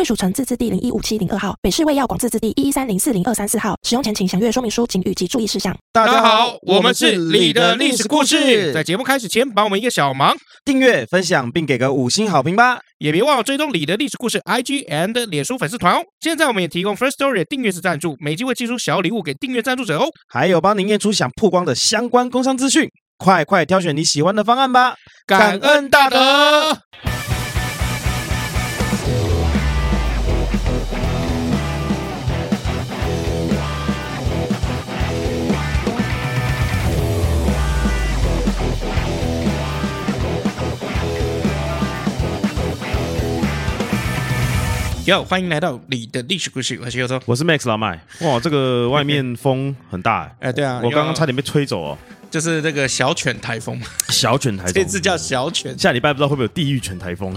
贵属城自治地零一五七零二号，北市卫药广自治地一一三零四零二三四号。使用前请详阅说明书、警语及注意事项。大家好，我们是你的历史故事。在节目开始前，帮我们一个小忙，订阅、分享并给个五星好评吧。也别忘了追踪你的历史故事 IG and 脸书粉丝团哦。现在我们也提供 First Story 订阅式赞助，每集会寄出小礼物给订阅赞助者哦。还有帮您验出想曝光的相关工商资讯，快快挑选你喜欢的方案吧。感恩大德。哟，欢迎来到你的历史故事，我是尤总，我是 Max 老麦。哇，这个外面风很大哎，哎，对啊，我刚刚差点被吹走哦。就是这个小犬台风，小犬台风，这次叫小犬。下礼拜不知道会不会有地狱犬台风。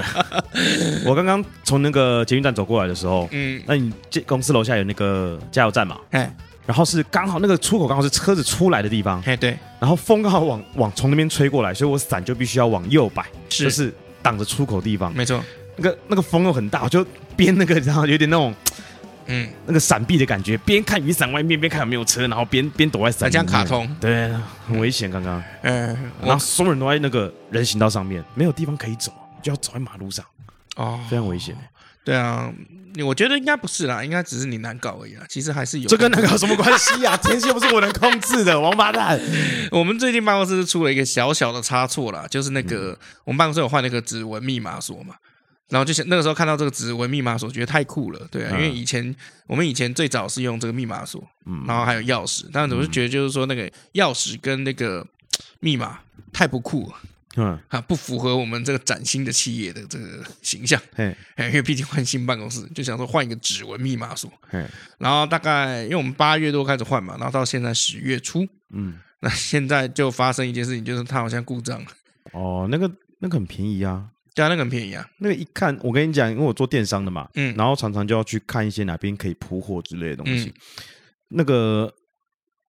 我刚刚从那个捷运站走过来的时候，嗯，那你这公司楼下有那个加油站嘛？哎，然后是刚好那个出口刚好是车子出来的地方，哎，对，然后风刚好往往从那边吹过来，所以我伞就必须要往右摆，是就是挡着出口地方，没错。那个那个风又很大，我就边那个然后有点那种，嗯，那个闪避的感觉，边看雨伞外面边看有没有车，然后边边躲在伞。这样卡通，对，很危险。刚刚，嗯，然后所有人都在那个人行道上面，没有地方可以走，就要走在马路上，哦，非常危险。对啊，我觉得应该不是啦，应该只是你难搞而已啦。其实还是有。这跟难搞什么关系啊？天气又不是我能控制的，王八蛋。我们最近办公室出了一个小小的差错啦，就是那个我们办公室有换那个指纹密码锁嘛。然后就想那个时候看到这个指纹密码锁，觉得太酷了，对啊，因为以前我们以前最早是用这个密码锁，嗯，然后还有钥匙，但是我是觉得就是说那个钥匙跟那个密码太不酷了，嗯，啊，不符合我们这个崭新的企业的这个形象，哎，因为毕竟换新办公室，就想说换一个指纹密码锁，然后大概因为我们八月多开始换嘛，然后到现在十月初，嗯，那现在就发生一件事情，就是它好像故障了，哦，那个那个很便宜啊。对啊，那个很便宜啊。那个一看，我跟你讲，因为我做电商的嘛，嗯，然后常常就要去看一些哪边可以铺货之类的东西。嗯、那个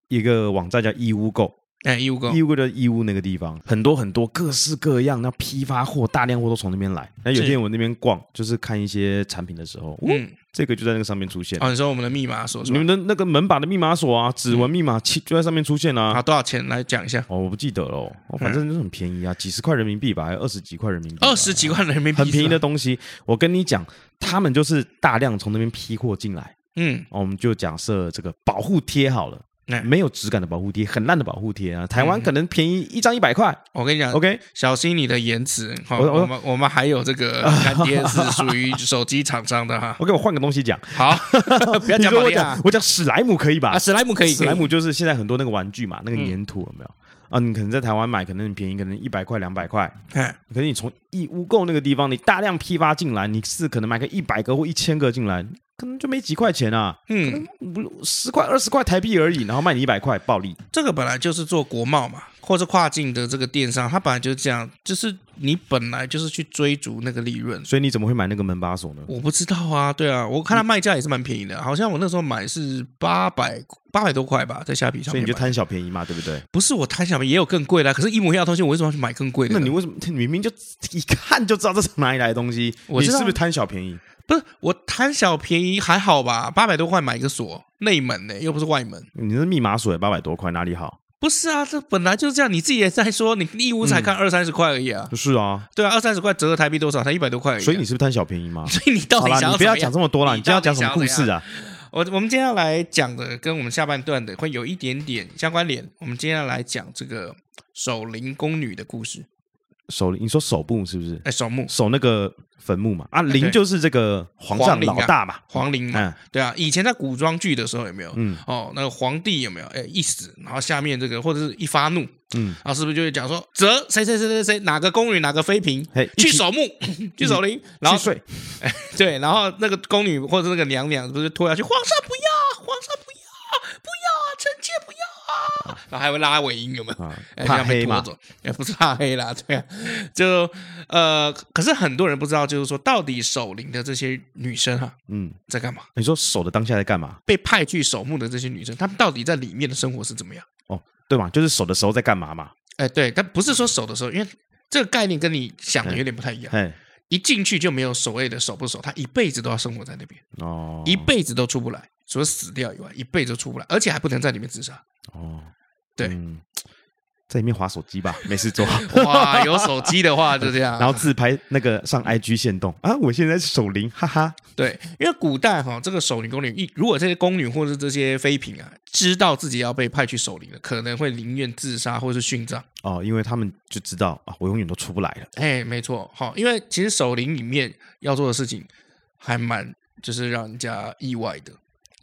一个网站叫义乌购。哎，义乌购，义乌的义乌那个地方很多很多各式各样，那批发货大量货都从那边来。那有天我那边逛，就是看一些产品的时候，嗯，这个就在那个上面出现。哦，你说我们的密码锁，你们的那个门把的密码锁啊，指纹密码器就在上面出现啊。啊，多少钱来讲一下？哦，我不记得了，反正就是很便宜啊，几十块人民币吧，还有二十几块人民币。二十几块人民币，很便宜的东西。我跟你讲，他们就是大量从那边批货进来。嗯，我们就假设这个保护贴好了。没有质感的保护贴，很烂的保护贴啊！台湾可能便宜一张一百块。我跟你讲，OK，小心你的言辞。好，我们我们还有这个干爹是属于手机厂商的哈。OK，我换个东西讲。好，不要讲我讲，我讲史莱姆可以吧？啊，史莱姆可以。史莱姆就是现在很多那个玩具嘛，那个粘土有没有？啊，你可能在台湾买可能很便宜，可能一百块两百块。可是你从义乌购那个地方，你大量批发进来，你是可能买个一百个或一千个进来。可能就没几块钱啊，嗯，五十块二十块台币而已，然后卖你一百块暴利。这个本来就是做国贸嘛，或者跨境的这个电商，它本来就是这样，就是你本来就是去追逐那个利润。所以你怎么会买那个门把手呢？我不知道啊，对啊，我看它卖价也是蛮便宜的，好像我那时候买是八百八百多块吧，在虾皮上面。所以你就贪小便宜嘛，对不对？不是我贪小便宜，也有更贵的，可是一模一样的东西，我为什么要去买更贵的？那你为什么明明就一看就知道这是哪里来的东西？我你是不是贪小便宜？不是我贪小便宜还好吧，八百多块买一个锁，内门呢，又不是外门。你的密码锁也八百多块，哪里好？不是啊，这本来就是这样。你自己也在说，你义乌才看二三十块而已啊。是啊，对啊，二三十块折合台币多少？才一百多块而已。所以你是不是贪小便宜嘛？所以你到底想要？你不要讲这么多了，你今天要讲什么故事啊？我我们今天要来讲的跟我们下半段的会有一点点相关联。我们今天要来讲这个守灵宫女的故事。守，你说守墓是不是？哎，守墓，守那个坟墓嘛。啊，陵就是这个皇上老大嘛，皇陵嘛。对啊，以前在古装剧的时候有没有？嗯，哦，那个皇帝有没有？哎，一死，然后下面这个或者是一发怒，嗯，然后是不是就会讲说，则谁谁谁谁谁哪个宫女哪个妃嫔去守墓去守灵，然后睡，对，然后那个宫女或者那个娘娘不是拖下去，皇上不要，皇上不要，不要啊，臣妾不要啊，然后还会拉尾音，有没有？怕黑嘛？也，不是怕黑啦，对啊，就呃，可是很多人不知道，就是说到底守灵的这些女生哈，嗯，在干嘛？你说守的当下在干嘛？被派去守墓的这些女生，她们到底在里面的生活是怎么样？哦。对嘛，就是守的时候在干嘛嘛？哎，对，但不是说守的时候，因为这个概念跟你想的有点不太一样。哎，一进去就没有所谓的守不守，他一辈子都要生活在那边哦，一辈子都出不来，除了死掉以外，一辈子都出不来，而且还不能在里面自杀哦。对。嗯在里面划手机吧，没事做。哇，有手机的话就这样，然后自拍那个上 IG 限动啊，我现在是守灵，哈哈。对，因为古代哈，这个守灵宫女一，如果这些宫女或者是这些妃嫔啊，知道自己要被派去守灵了，可能会宁愿自杀或是殉葬哦，因为他们就知道啊，我永远都出不来了。哎，没错，好，因为其实守灵里面要做的事情还蛮就是让人家意外的。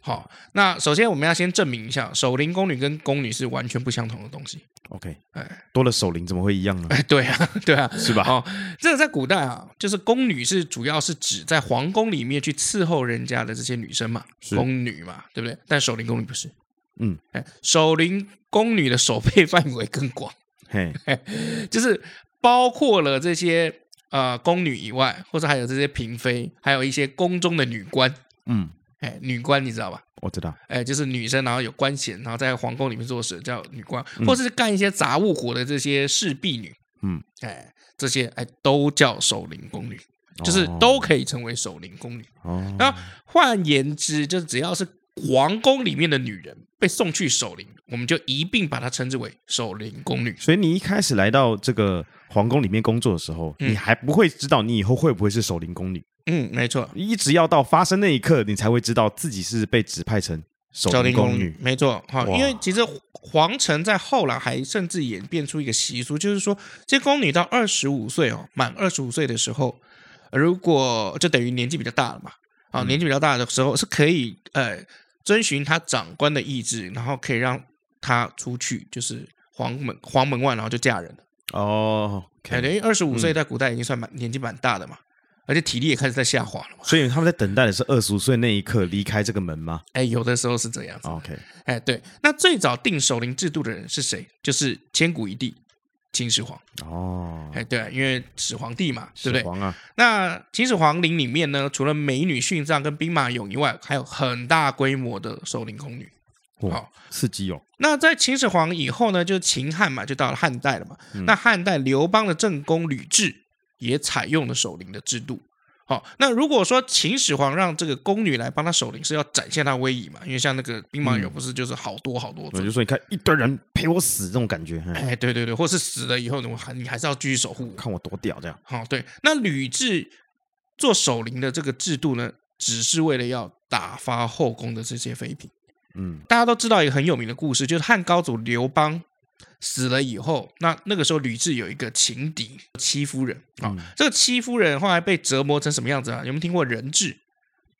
好，那首先我们要先证明一下，守灵宫女跟宫女是完全不相同的东西。OK，哎，多了守灵怎么会一样呢？哎，对啊，对啊，是吧？哦，这个在古代啊，就是宫女是主要是指在皇宫里面去伺候人家的这些女生嘛，是宫女嘛，对不对？但守灵宫女不是，嗯，哎，守灵宫女的守备范围更广，嘿，就是包括了这些呃宫女以外，或者还有这些嫔妃，还有一些宫中的女官，嗯。哎，女官你知道吧？我知道。哎，就是女生，然后有官衔，然后在皇宫里面做事叫女官，嗯、或是干一些杂物活的这些侍婢女。嗯，哎，这些哎都叫守灵宫女，哦、就是都可以成为守灵宫女。哦，那换言之，就是只要是皇宫里面的女人被送去守灵，我们就一并把她称之为守灵宫女。所以你一开始来到这个皇宫里面工作的时候，嗯、你还不会知道你以后会不会是守灵宫女。嗯，没错，一直要到发生那一刻，你才会知道自己是被指派成守灵宫女。没错，好，因为其实皇城在后来还甚至演变出一个习俗，就是说，这宫女到二十五岁哦，满二十五岁的时候，如果就等于年纪比较大了嘛，啊，年纪比较大的时候是可以呃遵循他长官的意志，然后可以让他出去，就是皇门皇门外，然后就嫁人了。哦，等于二十五岁在古代已经算蛮年纪蛮大的嘛。而且体力也开始在下滑了嘛，所以他们在等待的是二十五岁那一刻离开这个门吗？哎，有的时候是这样子。OK，哎，对，那最早定守陵制度的人是谁？就是千古一帝秦始皇。哦，哎，对，因为始皇帝嘛，对不对？始皇啊。那秦始皇陵里面呢，除了美女殉葬跟兵马俑以外，还有很大规模的守陵宫女。好，刺激哦。那在秦始皇以后呢，就秦汉嘛，就到了汉代了嘛。嗯、那汉代刘邦的正宫吕雉。也采用了守灵的制度。好，那如果说秦始皇让这个宫女来帮他守灵，是要展现他威仪嘛？因为像那个兵马俑不是就是好多好多，我就说你看一堆人陪我死这种感觉。哎，对对对，或是死了以后，你还你还是要继续守护，看我多屌这样。好，对。那吕雉做守灵的这个制度呢，只是为了要打发后宫的这些妃嫔。嗯，大家都知道一个很有名的故事，就是汉高祖刘邦。死了以后，那那个时候吕雉有一个情敌戚夫人啊，哦嗯、这个戚夫人后来被折磨成什么样子啊？有没有听过人质？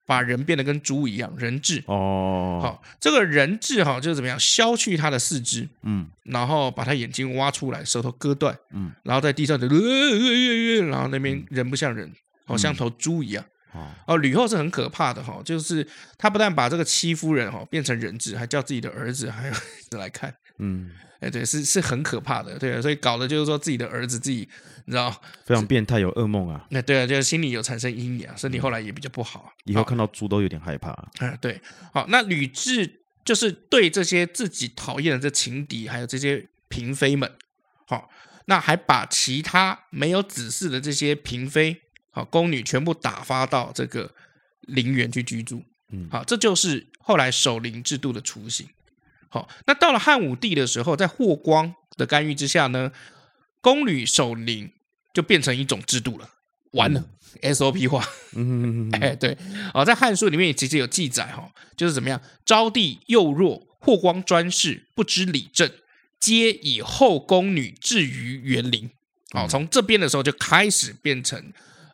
把人变得跟猪一样，人质哦。好、哦，这个人质哈、哦、就是怎么样？削去他的四肢，嗯，然后把他眼睛挖出来，舌头割断，嗯，然后在地上就，然后那边人不像人，好、嗯、像头猪一样。哦，哦，吕后是很可怕的哈，就是他不但把这个戚夫人哈变成人质，还叫自己的儿子还有来看，嗯。哎，对，是是很可怕的，对，所以搞的就是说自己的儿子自己，你知道，非常变态，有噩梦啊。那对啊，就是心里有产生阴影啊，身体后来也比较不好。以后看到猪都有点害怕。嗯，对。好，那吕雉就是对这些自己讨厌的这情敌，还有这些嫔妃们，好，那还把其他没有子嗣的这些嫔妃、好宫女全部打发到这个陵园去居住。嗯，好，这就是后来守陵制度的雏形。好，那到了汉武帝的时候，在霍光的干预之下呢，宫女守灵就变成一种制度了，完了、嗯、SOP 化。嗯，哎，对，啊，在《汉书》里面其实有记载哈，就是怎么样，昭帝幼弱，霍光专事，不知礼政，皆以后宫女置于园林。好，从这边的时候就开始变成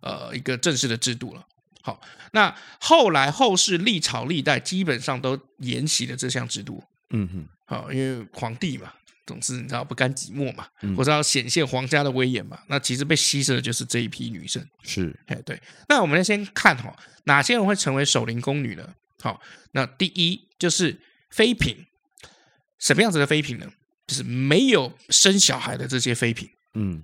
呃一个正式的制度了。好，那后来后世历朝历代基本上都沿袭了这项制度。嗯哼，好，因为皇帝嘛，总是你知道不甘寂寞嘛，嗯、或者要显现皇家的威严嘛。那其实被牺牲的就是这一批女生。是，哎，对。那我们先看哈，哪些人会成为守灵宫女呢？好，那第一就是妃嫔，什么样子的妃嫔呢？就是没有生小孩的这些妃嫔。嗯，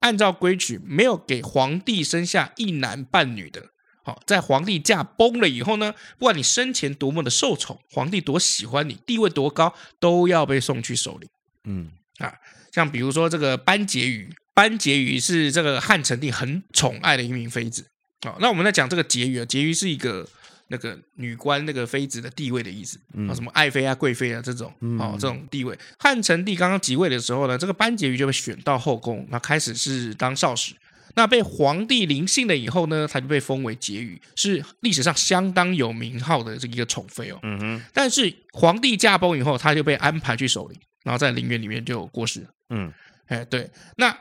按照规矩，没有给皇帝生下一男半女的。好，在皇帝驾崩了以后呢，不管你生前多么的受宠，皇帝多喜欢你，地位多高，都要被送去守灵。嗯啊，像比如说这个班婕妤，班婕妤是这个汉成帝很宠爱的一名妃子。好，那我们在讲这个婕妤啊，婕妤是一个那个女官那个妃子的地位的意思啊，什么爱妃啊、贵妃啊这种哦，这种地位。汉成帝刚刚即位的时候呢，这个班婕妤就被选到后宫，那开始是当少使。那被皇帝临幸了以后呢，他就被封为婕妤，是历史上相当有名号的这一个宠妃哦。嗯哼。但是皇帝驾崩以后，他就被安排去守陵，然后在陵园里面就过世了。嗯，哎，对。那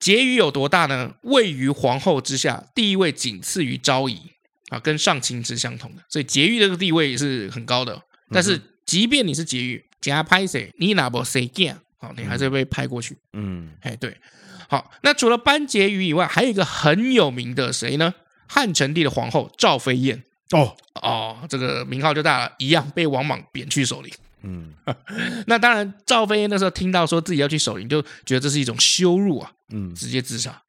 婕妤有多大呢？位于皇后之下，地位仅次于昭仪啊，跟上卿是相同的。所以婕妤这个地位也是很高的。但是即便你是婕妤，加拍谁，你哪不谁干？好，你还是会被拍过去。嗯，哎，对。好，那除了班婕妤以外，还有一个很有名的谁呢？汉成帝的皇后赵飞燕。哦哦，这个名号就大了，一样被王莽贬去守陵。嗯，那当然，赵飞燕那时候听到说自己要去守陵，就觉得这是一种羞辱啊。嗯，直接自杀。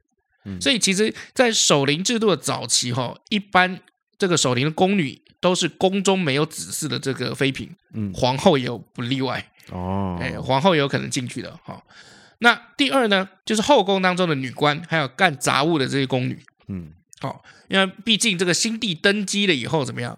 嗯，所以其实，在守陵制度的早期，哈，一般这个守陵的宫女都是宫中没有子嗣的这个妃嫔。嗯，皇后也有不例外。哦，哎，皇后也有可能进去的。哈。那第二呢，就是后宫当中的女官，还有干杂物的这些宫女。嗯，好、哦，因为毕竟这个新帝登基了以后怎么样，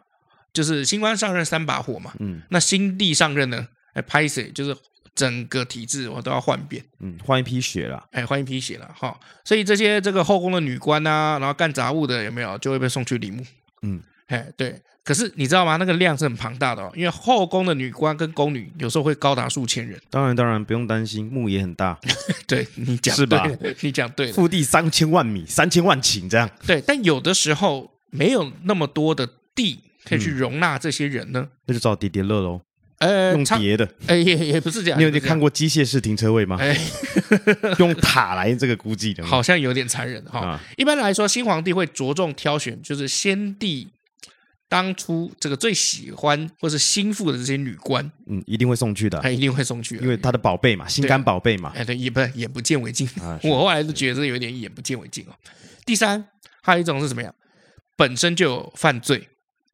就是新官上任三把火嘛。嗯，那新帝上任呢，哎，拍谁就是整个体制我都要换遍。嗯，换一批血了。哎，换一批血了。哈、哦，所以这些这个后宫的女官啊，然后干杂物的有没有，就会被送去陵墓。嗯，哎，对。可是你知道吗？那个量是很庞大的哦，因为后宫的女官跟宫女有时候会高达数千人。当然，当然不用担心，墓也很大。对你讲是吧？你讲对了，腹地三千万米，三千万顷这样。对，但有的时候没有那么多的地可以去容纳这些人呢，嗯、那就找叠叠乐喽。呃，用叠的，哎，也也不是这样。你有你看过机械式停车位吗？哎，用塔来这个估计的，好像有点残忍哈。哦啊、一般来说，新皇帝会着重挑选，就是先帝。当初这个最喜欢或是心腹的这些女官，嗯，一定会送去的，他一定会送去，因为他的宝贝嘛，心肝宝贝嘛，哎，对，也不眼不见为净。啊、我后来就觉得有点眼不见为净哦。第三，还有一种是什么样？本身就有犯罪，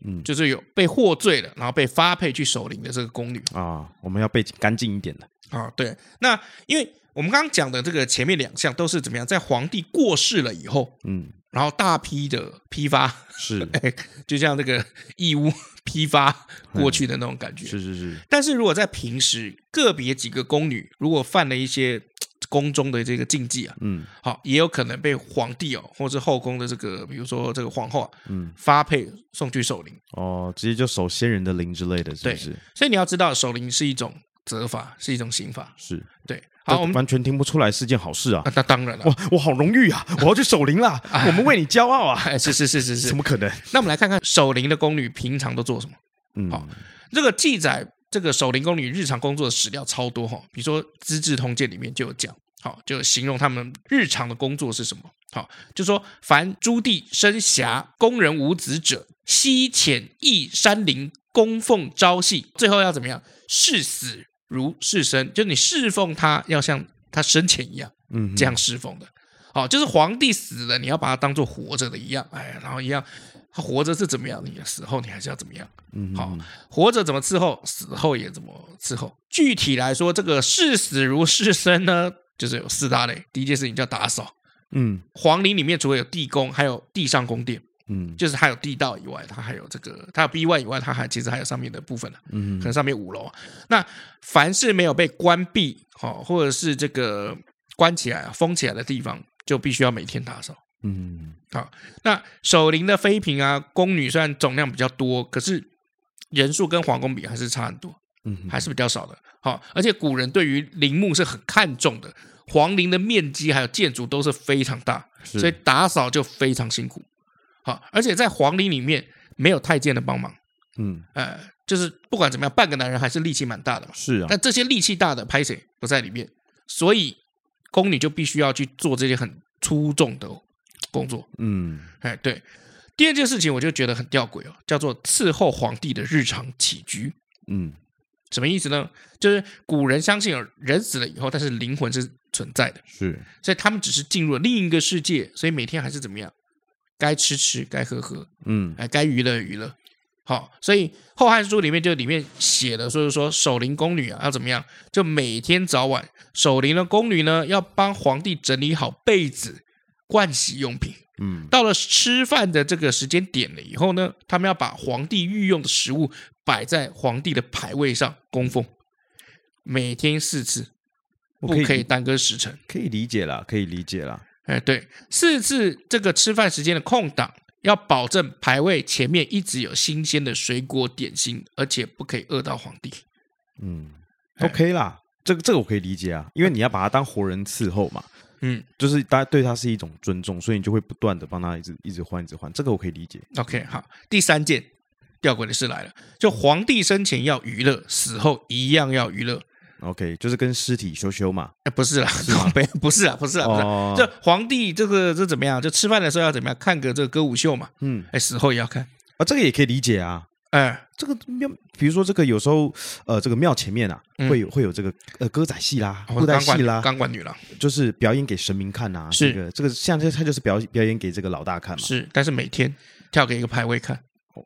嗯，就是有被获罪了，然后被发配去守灵的这个宫女啊，我们要背景干净一点的啊。对，那因为我们刚刚讲的这个前面两项都是怎么样，在皇帝过世了以后，嗯。然后大批的批发是，就像那个义乌 批发过去的那种感觉，是是是。但是如果在平时，个别几个宫女如果犯了一些 宫中的这个禁忌啊，嗯，好，也有可能被皇帝哦，或者后宫的这个，比如说这个皇后啊，嗯，发配送去守灵哦，直接就守仙人的灵之类的，是不是？所以你要知道，守灵是一种责罚，是一种刑罚，是对。好，我们完全听不出来是件好事啊！那当然了，我，我好荣誉啊！我要去守灵了，我们为你骄傲啊！是是是是是，怎么可能？那我们来看看守灵的宫女平常都做什么？嗯，好，这个记载这个守灵宫女日常工作的史料超多哈，比如说《资治通鉴》里面就有讲，好，就形容他们日常的工作是什么？好，就说凡朱棣生遐宫人无子者，悉遣诣山林供奉朝夕，最后要怎么样？誓死。如侍生，就你侍奉他，要像他生前一样，嗯，这样侍奉的。好，就是皇帝死了，你要把他当做活着的一样，哎，然后一样，他活着是怎么样，你死后你还是要怎么样，嗯，好，活着怎么伺候，死后也怎么伺候。具体来说，这个视死如视生呢，就是有四大类。第一件事情叫打扫，嗯，皇陵里面除了有地宫，还有地上宫殿。嗯，就是还有地道以外，它还有这个，它有 B one 以外，它还其实还有上面的部分，嗯，可能上面五楼。那凡是没有被关闭好，或者是这个关起来、封起来的地方，就必须要每天打扫。嗯，好。那守灵的妃嫔啊，宫女虽然总量比较多，可是人数跟皇宫比还是差很多，嗯，还是比较少的。好，而且古人对于陵墓是很看重的，皇陵的面积还有建筑都是非常大，所以打扫就非常辛苦。好，而且在皇陵里面没有太监的帮忙，嗯，呃，就是不管怎么样，半个男人还是力气蛮大的嘛。是啊，但这些力气大的拍谁不在里面，所以宫女就必须要去做这些很粗重的工作。嗯，哎，对。第二件事情我就觉得很吊诡哦，叫做伺候皇帝的日常起居。嗯，什么意思呢？就是古人相信人死了以后，但是灵魂是存在的，是，所以他们只是进入了另一个世界，所以每天还是怎么样，该吃吃，该喝喝，嗯，哎，该娱乐娱乐。好，所以《后汉书》里面就里面写了，所以说守灵宫女啊要怎么样，就每天早晚守灵的宫女呢，要帮皇帝整理好被子、盥洗用品。嗯，到了吃饭的这个时间点了以后呢，他们要把皇帝御用的食物摆在皇帝的牌位上供奉，每天四次，不可以耽搁时辰。可以理解啦，可以理解啦。哎，对，四次这个吃饭时间的空档，要保证排位前面一直有新鲜的水果点心，而且不可以饿到皇帝。嗯，OK 啦，这个这个我可以理解啊，因为你要把他当活人伺候嘛。嗯，就是大家对他是一种尊重，所以你就会不断的帮他一直一直换，一直换，这个我可以理解。OK，好，第三件吊诡的事来了，就皇帝生前要娱乐，死后一样要娱乐。OK，就是跟尸体羞羞嘛？哎，不是啦，是？不是啦，不是啦，不是。哦、这皇帝这个这怎么样？就吃饭的时候要怎么样？看个这个歌舞秀嘛。嗯，哎，死后也要看啊，这个也可以理解啊。哎，这个庙，比如说这个有时候，呃，这个庙前面啊，嗯、会有会有这个呃歌仔戏啦、布袋戏啦、钢管女郎，就是表演给神明看呐、啊。是这个这个像这他就是表表演给这个老大看嘛。是，但是每天跳给一个牌位看，哦、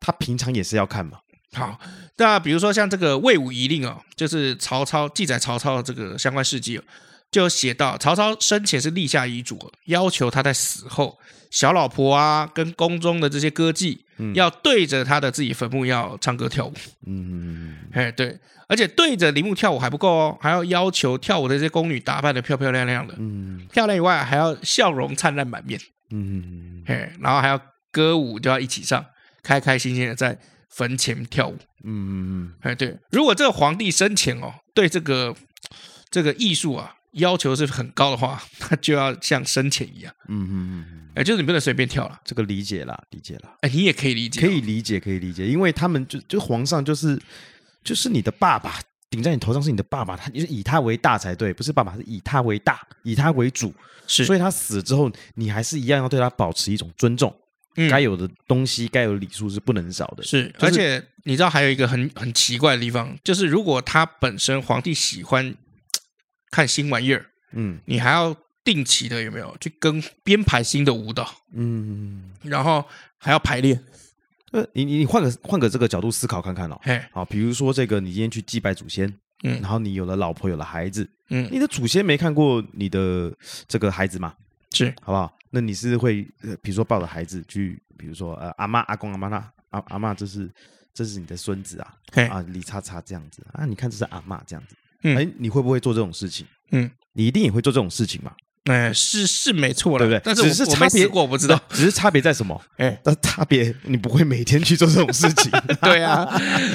他平常也是要看嘛。好，那比如说像这个魏武遗令哦，就是曹操记载曹操的这个相关事迹哦。就写到曹操生前是立下遗嘱，要求他在死后，小老婆啊跟宫中的这些歌妓，嗯、要对着他的自己坟墓要唱歌跳舞。嗯，哎对，而且对着陵墓跳舞还不够哦，还要要求跳舞的这些宫女打扮的漂漂亮亮的。嗯，漂亮以外还要笑容灿烂满面。嗯，嘿，然后还要歌舞就要一起上，开开心心的在坟前跳舞。嗯嗯嗯，哎对，如果这个皇帝生前哦对这个这个艺术啊。要求是很高的话，他就要像生前一样。嗯嗯嗯，哎，就是你不能随便跳了。这个理解了，理解了。哎，你也可以理解，可以理解，可以理解，因为他们就就皇上就是就是你的爸爸，顶在你头上是你的爸爸，他就是以他为大才对，不是爸爸，是以他为大，以他为主。是，所以他死之后，你还是一样要对他保持一种尊重，嗯、该有的东西，该有的礼数是不能少的。是，就是、而且你知道还有一个很很奇怪的地方，就是如果他本身皇帝喜欢。看新玩意儿，嗯，你还要定期的有没有去跟编排新的舞蹈，嗯，然后还要排练。呃，你你你换个换个这个角度思考看看哦，嘿，好，比如说这个你今天去祭拜祖先，嗯，然后你有了老婆有了孩子，嗯，你的祖先没看过你的这个孩子吗？是，好不好？那你是会呃，比如说抱着孩子去，比如说呃，阿妈阿公阿妈那阿阿妈，这是这是你的孙子啊，嘿啊李叉叉这样子啊，你看这是阿妈这样子。哎，你会不会做这种事情？嗯，你一定也会做这种事情嘛？哎，是是没错了，对不对？但是只是差别，我不知道，只是差别在什么？哎，但差别你不会每天去做这种事情。对啊，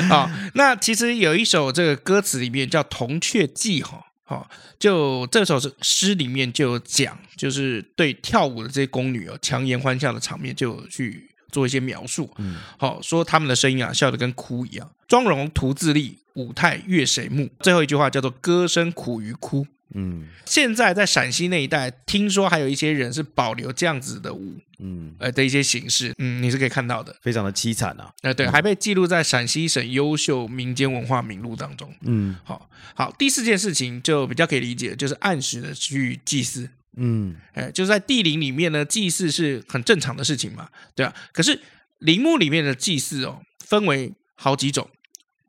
好，那其实有一首这个歌词里面叫《铜雀记》哈，好，就这首诗里面就有讲，就是对跳舞的这些宫女哦，强颜欢笑的场面就有去。做一些描述，嗯，好说他们的声音啊，笑得跟哭一样。妆容徒自立，舞态悦谁目？最后一句话叫做歌声苦于哭。嗯，现在在陕西那一带，听说还有一些人是保留这样子的舞，嗯，呃的一些形式，嗯，你是可以看到的，非常的凄惨啊。呃，对，还被记录在陕西省优秀民间文化名录当中。嗯，好，好，第四件事情就比较可以理解，就是按时的去祭祀。嗯，哎，就是在地陵里面呢，祭祀是很正常的事情嘛，对吧？可是陵墓里面的祭祀哦，分为好几种：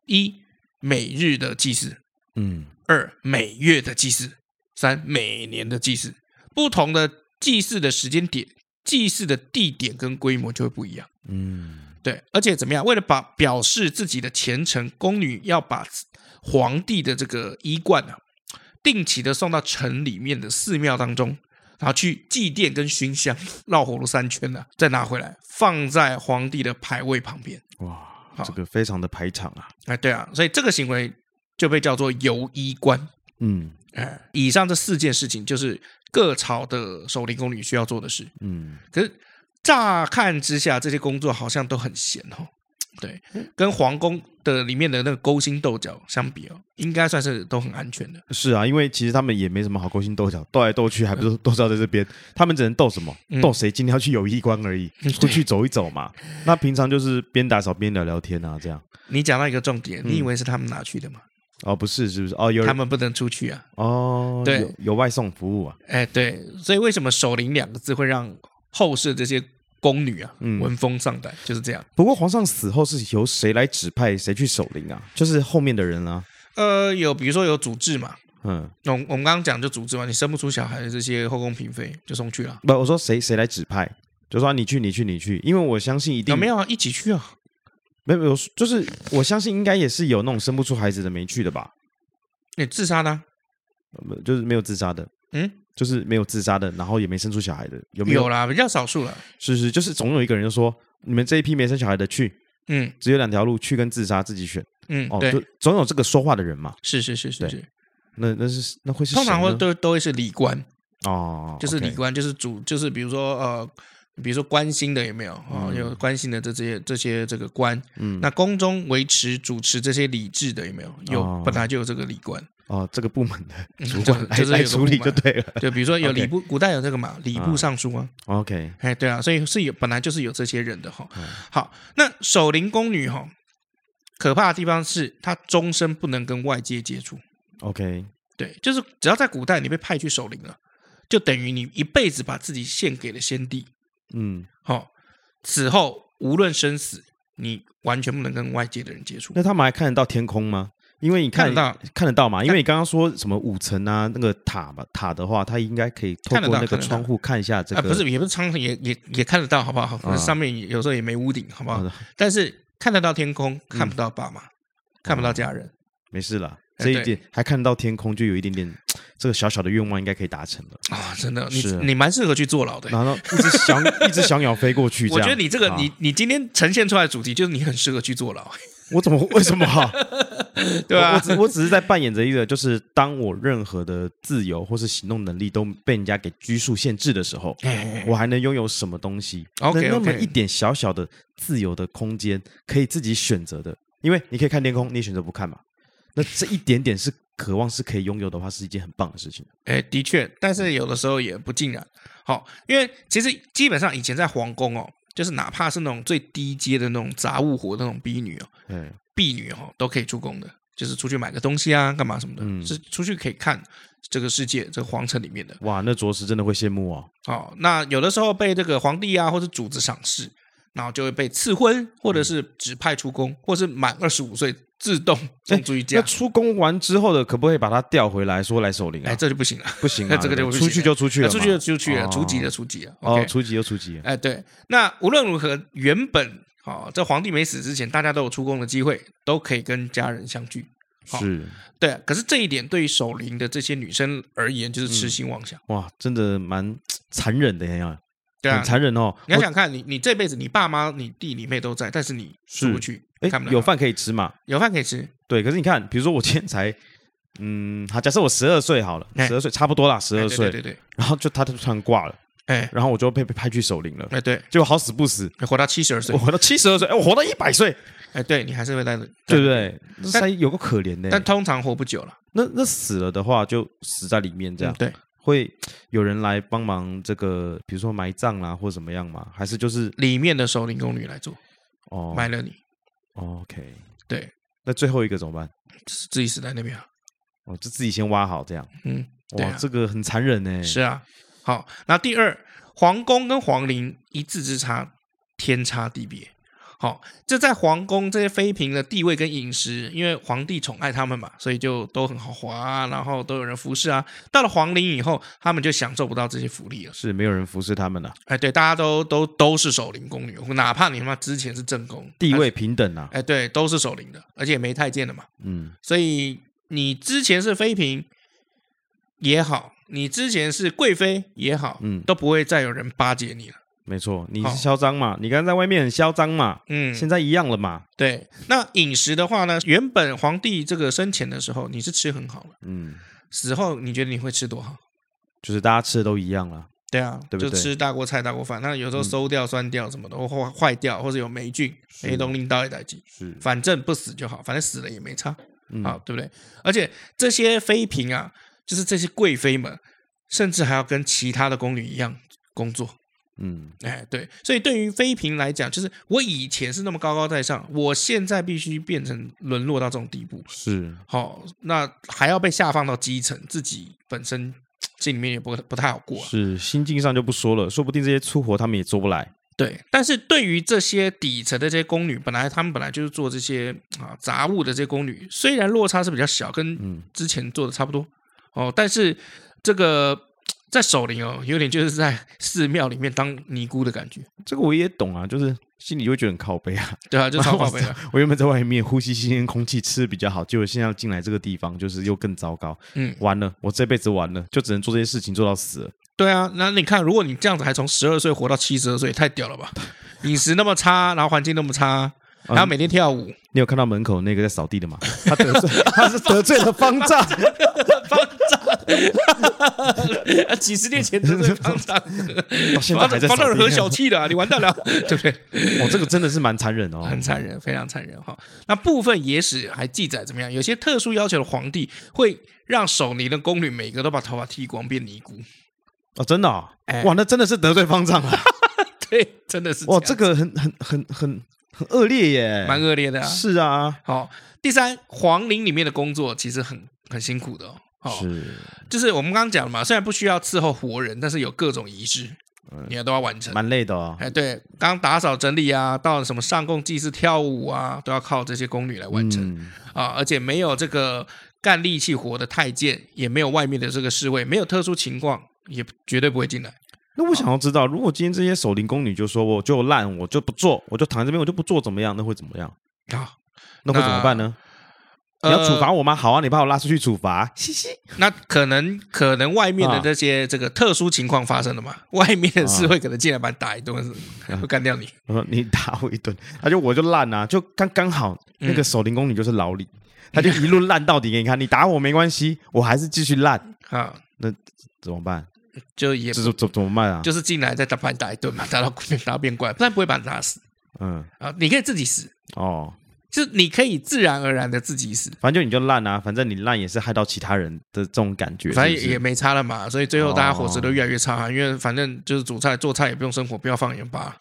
一每日的祭祀，嗯；二每月的祭祀；三每年的祭祀。不同的祭祀的时间点、祭祀的地点跟规模就会不一样。嗯，对。而且怎么样？为了把表示自己的虔诚，宫女要把皇帝的这个衣冠啊。定期的送到城里面的寺庙当中，然后去祭奠跟熏香，绕火炉三圈呢，再拿回来放在皇帝的牌位旁边。哇，这个非常的排场啊！哎，对啊，所以这个行为就被叫做游衣官。嗯，哎，以上这四件事情就是各朝的守灵宫女需要做的事。嗯，可是乍看之下，这些工作好像都很闲哦。对，跟皇宫的里面的那个勾心斗角相比哦，应该算是都很安全的。是啊，因为其实他们也没什么好勾心斗角，斗来斗去，还不是都知道在这边。他们只能斗什么？斗谁今天要去友谊关而已，出去走一走嘛。那平常就是边打扫边聊聊天啊，这样。你讲到一个重点，你以为是他们拿去的吗？哦，不是，是不是？哦，有他们不能出去啊。哦，对，有，有外送服务啊。哎，对，所以为什么“守灵”两个字会让后世这些宫女啊闻风丧胆？就是这样。不过皇上死后是由谁来指派谁去守灵啊？就是后面的人啊。呃，有，比如说有主治嘛。嗯，我我们刚刚讲就主治嘛，你生不出小孩的这些后宫嫔妃就送去了。不，我说谁谁来指派？就说你去，你去，你去，因为我相信一定有没有啊，一起去啊。没有没有，就是我相信应该也是有那种生不出孩子的没去的吧？你自杀的？就是没有自杀的，嗯，就是没有自杀的，然后也没生出小孩的，有没有？有啦，比较少数了。是是，就是总有一个人就说，你们这一批没生小孩的去，嗯，只有两条路，去跟自杀自己选，嗯，哦，就总有这个说话的人嘛。是是是是是，那那是那会是通常会都都会是礼官哦，就是礼官，就是主，就是比如说呃。比如说关心的有没有啊？嗯、有关心的这些这些这个官，嗯，那宫中维持主持这些礼制的有没有？有，哦、本来就有这个礼官哦，这个部门的主管来、嗯、就是来处理就对了。就比如说有礼部古代有这个嘛，礼部尚书啊。OK，哎，对啊，所以是有本来就是有这些人的哈。嗯、好，那守灵宫女哈，可怕的地方是她终身不能跟外界接触。OK，对，就是只要在古代你被派去守灵了，就等于你一辈子把自己献给了先帝。嗯，好，此后无论生死，你完全不能跟外界的人接触。那他们还看得到天空吗？因为你看，看得到，看得到嘛？因为你刚刚说什么五层啊，那个塔吧，塔的话，它应该可以透过那个窗户看一下这个。不是，也不是窗户，也也也看得到，好不好？上面有时候也没屋顶，好不好？但是看得到天空，看不到爸妈，看不到家人，没事了。这一点还看得到天空，就有一点点。这个小小的愿望应该可以达成了啊！真的，你你蛮适合去坐牢的。然后一只小一只小鸟飞过去，我觉得你这个你你今天呈现出来的主题就是你很适合去坐牢。我怎么为什么？对啊，我只我只是在扮演着一个，就是当我任何的自由或是行动能力都被人家给拘束限制的时候，我还能拥有什么东西？那那么一点小小的自由的空间，可以自己选择的。因为你可以看天空，你选择不看嘛？那这一点点是。渴望是可以拥有的话，是一件很棒的事情。哎，的确，但是有的时候也不尽然。好，因为其实基本上以前在皇宫哦，就是哪怕是那种最低阶的那种杂物活的那种婢女哦，嗯，婢女哦，都可以出宫的，就是出去买个东西啊，干嘛什么的，嗯，是出去可以看这个世界，这个皇城里面的。哇，那着实真的会羡慕哦。哦，那有的时候被这个皇帝啊或者主子赏识，然后就会被赐婚，或者是指派出宫，或是满二十五岁。自动送出去，那出宫完之后的，可不可以把他调回来，说来守灵啊？哎，这就不行了，不行啊，这个就出去就出去了，出去就出去了，除籍就除籍了。哦，除籍就除籍。哎，对，那无论如何，原本啊，在皇帝没死之前，大家都有出宫的机会，都可以跟家人相聚。是，对。可是这一点对于守灵的这些女生而言，就是痴心妄想。哇，真的蛮残忍的呀。对啊，很残忍哦！你要想看，你你这辈子你爸妈、你弟、你妹都在，但是你出不去，哎，有饭可以吃嘛？有饭可以吃，对。可是你看，比如说我今天才，嗯，好，假设我十二岁好了，十二岁差不多啦，十二岁，对对。然后就他就突然挂了，哎，然后我就被被派去守灵了，哎，对。结果好死不死，活到七十二岁，我活到七十二岁，哎，我活到一百岁，哎，对你还是会在，对不对？但有个可怜的，但通常活不久了。那那死了的话，就死在里面这样，对。会有人来帮忙这个，比如说埋葬啦，或怎么样吗？还是就是里面的守灵宫女来做？哦，埋了你。OK，对。那最后一个怎么办？自己死在那边啊？哦，就自己先挖好这样。嗯，哇，这个很残忍呢。是啊。好，那第二，皇宫跟皇陵一字之差，天差地别。好，这在皇宫这些妃嫔的地位跟饮食，因为皇帝宠爱他们嘛，所以就都很豪华啊，然后都有人服侍啊。到了皇陵以后，他们就享受不到这些福利了，是没有人服侍他们了。哎，对，大家都都都是守灵宫女，哪怕你他妈之前是正宫，地位平等啊。哎，对，都是守灵的，而且没太监的嘛。嗯，所以你之前是妃嫔也好，你之前是贵妃也好，嗯，都不会再有人巴结你了。没错，你是嚣张嘛？你刚刚在外面很嚣张嘛？嗯，现在一样了嘛？对。那饮食的话呢？原本皇帝这个生前的时候，你是吃很好了。嗯，死后你觉得你会吃多好？就是大家吃的都一样了。对啊，对对就吃大锅菜、大锅饭。那有时候馊掉、酸掉什么的，或坏坏掉，或者有霉菌，黑东拎到一袋鸡，是，反正不死就好，反正死了也没差，嗯、好，对不对？而且这些妃嫔啊，就是这些贵妃们，甚至还要跟其他的宫女一样工作。嗯，哎，对，所以对于妃嫔来讲，就是我以前是那么高高在上，我现在必须变成沦落到这种地步，是好，那还要被下放到基层，自己本身心里面也不不太好过，是心境上就不说了，说不定这些粗活他们也做不来。对，但是对于这些底层的这些宫女，本来他们本来就是做这些啊杂物的这些宫女，虽然落差是比较小，跟之前做的差不多，哦，但是这个。在守灵哦，有点就是在寺庙里面当尼姑的感觉。这个我也懂啊，就是心里会觉得很靠背啊。对啊，就超靠背啊。我原本在外面呼吸新鲜空气，吃的比较好，结果现在要进来这个地方，就是又更糟糕。嗯，完了，我这辈子完了，就只能做这些事情做到死了。对啊，那你看，如果你这样子还从十二岁活到七十二岁，太屌了吧？饮食那么差，然后环境那么差。然后每天跳舞，你有看到门口那个在扫地的吗？他得罪，他是得罪了方丈，方丈，几十年前得罪方丈，现在还在方丈很小气的，你完蛋了，对不对？哦，这个真的是蛮残忍哦，很残忍，非常残忍哈。那部分野史还记载怎么样？有些特殊要求的皇帝会让守灵的宫女每个都把头发剃光变尼姑哦，真的，哇，那真的是得罪方丈了，对，真的是哇，这个很很很很。很恶劣耶，蛮恶劣的啊。是啊，好。第三，皇陵里面的工作其实很很辛苦的哦。是，就是我们刚刚讲了嘛，虽然不需要伺候活人，但是有各种仪式，你要都要完成，蛮累的哦。哎，对，刚刚打扫整理啊，到了什么上供祭祀、跳舞啊，都要靠这些宫女来完成啊。而且没有这个干力气活的太监，也没有外面的这个侍卫，没有特殊情况，也绝对不会进来。那我想要知道，如果今天这些守灵宫女就说我就烂，我就不做，我就躺在这边，我就不做，怎么样？那会怎么样？啊，那会怎么办呢？你要处罚我吗？好啊，你把我拉出去处罚。嘻嘻。那可能可能外面的这些这个特殊情况发生了嘛？外面的侍卫可能进来把你打一顿，会干掉你。我说你打我一顿，他就我就烂啊，就刚刚好那个守灵宫女就是老李，他就一路烂到底给你看。你打我没关系，我还是继续烂。啊，那怎么办？就也怎怎怎么办啊？就是进来再打把你打一顿嘛，打到打到变怪，但不会把你打死。嗯啊，你可以自己死哦，就是你可以自然而然的自己死。反正就你就烂啊，反正你烂也是害到其他人的这种感觉，反正也没差了嘛。所以最后大家伙食都越来越差，因为反正就是煮菜做菜也不用生火，不要放盐巴，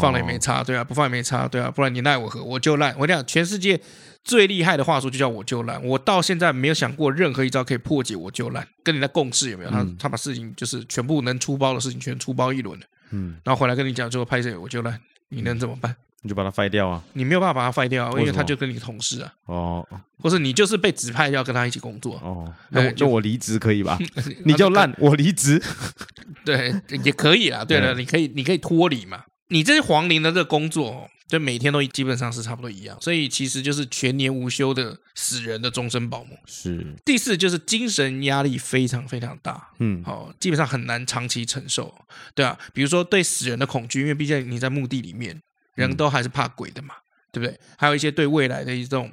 放了也没差，对啊，不放也没差，对啊，不然你奈我何？我就烂。我跟你讲，全世界。最厉害的话术就叫我就烂，我到现在没有想过任何一招可以破解我就烂。跟你的共识有没有？他他把事情就是全部能出包的事情全出包一轮了，嗯，然后回来跟你讲，最后拍谁我就烂，你能怎么办？你就把他废掉啊！你没有办法把他废掉，啊因为他就跟你同事啊，哦，或是你就是被指派要跟他一起工作哦，那我就我离职可以吧？你就烂，我离职，对，也可以啊。对了，你可以你可以脱离嘛。你这些皇陵的这个工作。就每天都基本上是差不多一样，所以其实就是全年无休的死人的终身保姆。是第四，就是精神压力非常非常大，嗯，好，基本上很难长期承受，对啊，比如说对死人的恐惧，因为毕竟你在墓地里面，人都还是怕鬼的嘛，嗯、对不对？还有一些对未来的一种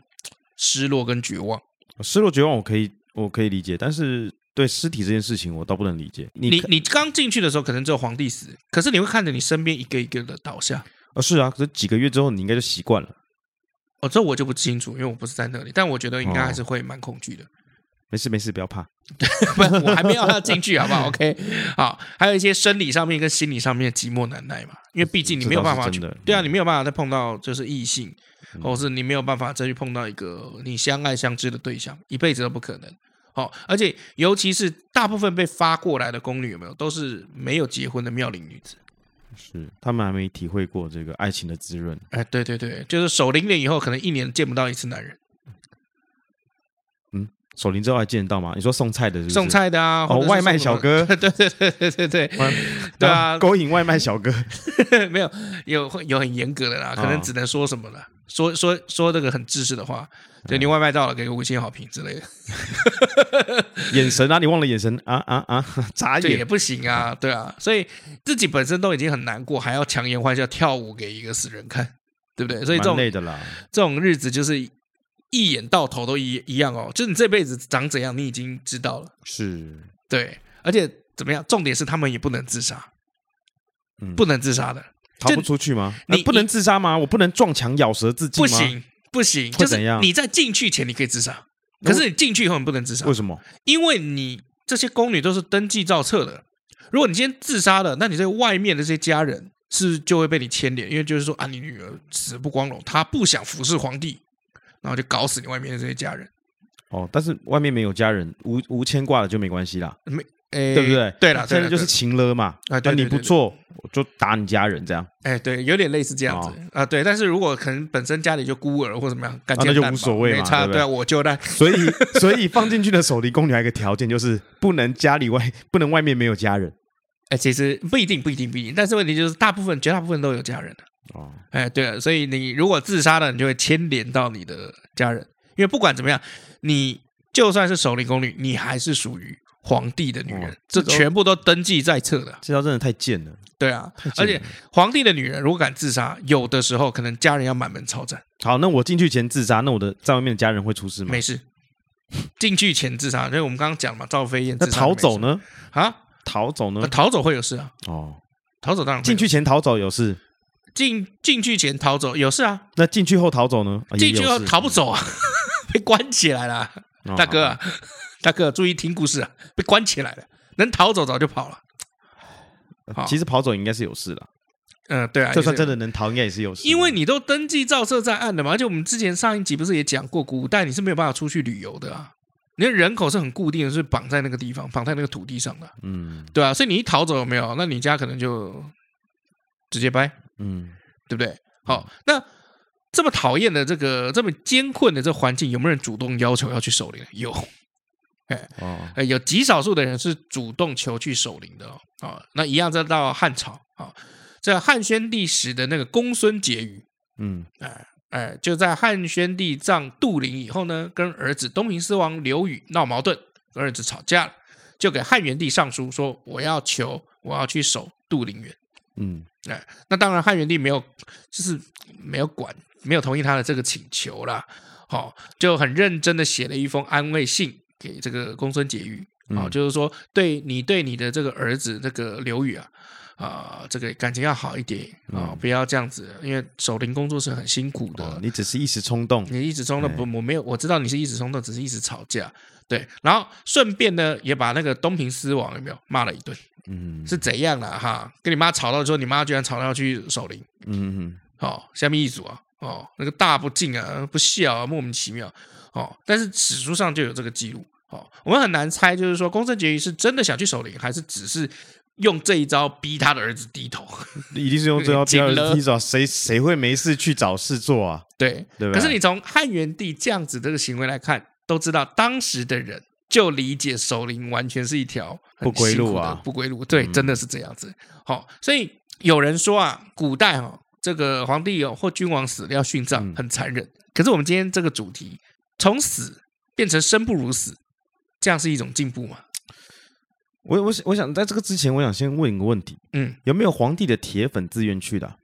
失落跟绝望，失落绝望我可以我可以理解，但是对尸体这件事情我倒不能理解。你你，你刚进去的时候可能只有皇帝死，可是你会看着你身边一个一个的倒下。啊，是啊，可是几个月之后你应该就习惯了。哦，这我就不清楚，因为我不是在那里，但我觉得应该还是会蛮恐惧的。没事没事，不要怕。不，我还没有要进去，好不好？OK，好。还有一些生理上面跟心理上面的寂寞难耐嘛，因为毕竟你没有办法去，对啊，你没有办法再碰到就是异性，或者是你没有办法再去碰到一个你相爱相知的对象，一辈子都不可能。好，而且尤其是大部分被发过来的宫女有没有，都是没有结婚的妙龄女子。是，他们还没体会过这个爱情的滋润。哎，对对对，就是守灵了以后，可能一年见不到一次男人。嗯，守灵之后还见得到吗？你说送菜的是？送菜的啊，哦，外卖小哥，对对对对对对，对啊，勾引外卖小哥，没有，有有很严格的啦，可能只能说什么了，说说说这个很自私的话。对，你外卖到了，给个五星好评之类的。眼神啊，你忘了眼神啊啊啊！眨眼也不行啊，对啊，所以自己本身都已经很难过，还要强颜欢笑跳舞给一个死人看，对不对？所以这种累的啦，这种日子就是一眼到头都一一样哦，就是你这辈子长怎样，你已经知道了。是，对，而且怎么样？重点是他们也不能自杀，嗯，不能自杀的，逃不出去吗？你不能自杀吗？我不能撞墙咬舌自尽吗？不行，不行，就是你在进去前你可以自杀，可是你进去以后你不能自杀。为什么？因为你这些宫女都是登记造册的，如果你今天自杀了，那你在外面的这些家人是就会被你牵连，因为就是说啊，你女儿死不光荣，她不想服侍皇帝，然后就搞死你外面的这些家人。哦，但是外面没有家人，无无牵挂的就没关系啦，没，诶，对不对？对了，现在就是情勒嘛，啊，对，你不做，我就打你家人这样。哎，对，有点类似这样子啊，对。但是如果可能本身家里就孤儿或怎么样，那就无所谓嘛，对啊，我就那。所以，所以放进去的守灵宫女还有一个条件，就是不能家里外不能外面没有家人。哎，其实不一定，不一定，不一定。但是问题就是，大部分绝大部分都有家人的哦。哎，对了，所以你如果自杀了，你就会牵连到你的家人，因为不管怎么样，你。就算是守灵宫女，你还是属于皇帝的女人，哦、这全部都登记在册的。这招真的太贱了。对啊，而且皇帝的女人如果敢自杀，有的时候可能家人要满门抄斩。好，那我进去前自杀，那我的在外面的家人会出事吗？没事。进去前自杀，因为我们刚刚讲嘛，赵飞燕。那逃走呢？啊，逃走呢？逃走会有事啊。哦，逃走当然。进去前逃走有事。进进去前逃走有事啊。那进去后逃走呢？进去后逃不走啊，被关起来了。大哥，啊，大哥，注意听故事啊！被关起来了，能逃走早就跑了。其实跑走应该是有事了。嗯，对啊，就算真的能逃，应该也是有事。因为你都登记照册在案的嘛，而且我们之前上一集不是也讲过，古代你是没有办法出去旅游的啊。你的人口是很固定的，是绑在那个地方，绑在那个土地上的。嗯，对啊，所以你一逃走有没有？那你家可能就直接掰。嗯，对不对？好，那。这么讨厌的这个这么艰困的这环境，有没有人主动要求要去守灵？有，哎哦，有极少数的人是主动求去守灵的哦。哦那一样再到汉朝啊、哦，在汉宣帝时的那个公孙婕妤，嗯，哎哎，就在汉宣帝葬杜陵以后呢，跟儿子东平司王刘宇闹矛盾，跟儿子吵架了，就给汉元帝上书说，我要求我要去守杜陵园。嗯，哎，那当然汉元帝没有，就是没有管。没有同意他的这个请求啦，好，就很认真的写了一封安慰信给这个公孙婕妤，啊、嗯，就是说对你对你的这个儿子这个刘宇啊，啊，这个感情要好一点啊，嗯、不要这样子，因为守灵工作是很辛苦的。哦、你只是一时冲动，你一时冲动不，我没有，我知道你是一时冲动，只是一时吵架，对，然后顺便呢也把那个东平狮王有没有骂了一顿，嗯，是怎样的哈？跟你妈吵到说你妈居然吵到要去守灵，嗯哼，好，下面一组啊。哦，那个大不敬啊，不孝啊，莫名其妙哦。但是史书上就有这个记录哦。我们很难猜，就是说公孙结义是真的想去守灵，还是只是用这一招逼他的儿子低头？一定是用这招逼儿子低头。谁谁会没事去找事做啊？对对。可是你从汉元帝这样子这个行为来看，都知道当时的人就理解守灵完全是一条不归路啊，不归路。对，真的是这样子。好，所以有人说啊，古代哈。这个皇帝有或君王死了要殉葬，很残忍。可是我们今天这个主题，从死变成生不如死，这样是一种进步吗？我我我想在这个之前，我想先问一个问题，嗯，有没有皇帝的铁粉自愿去的啊？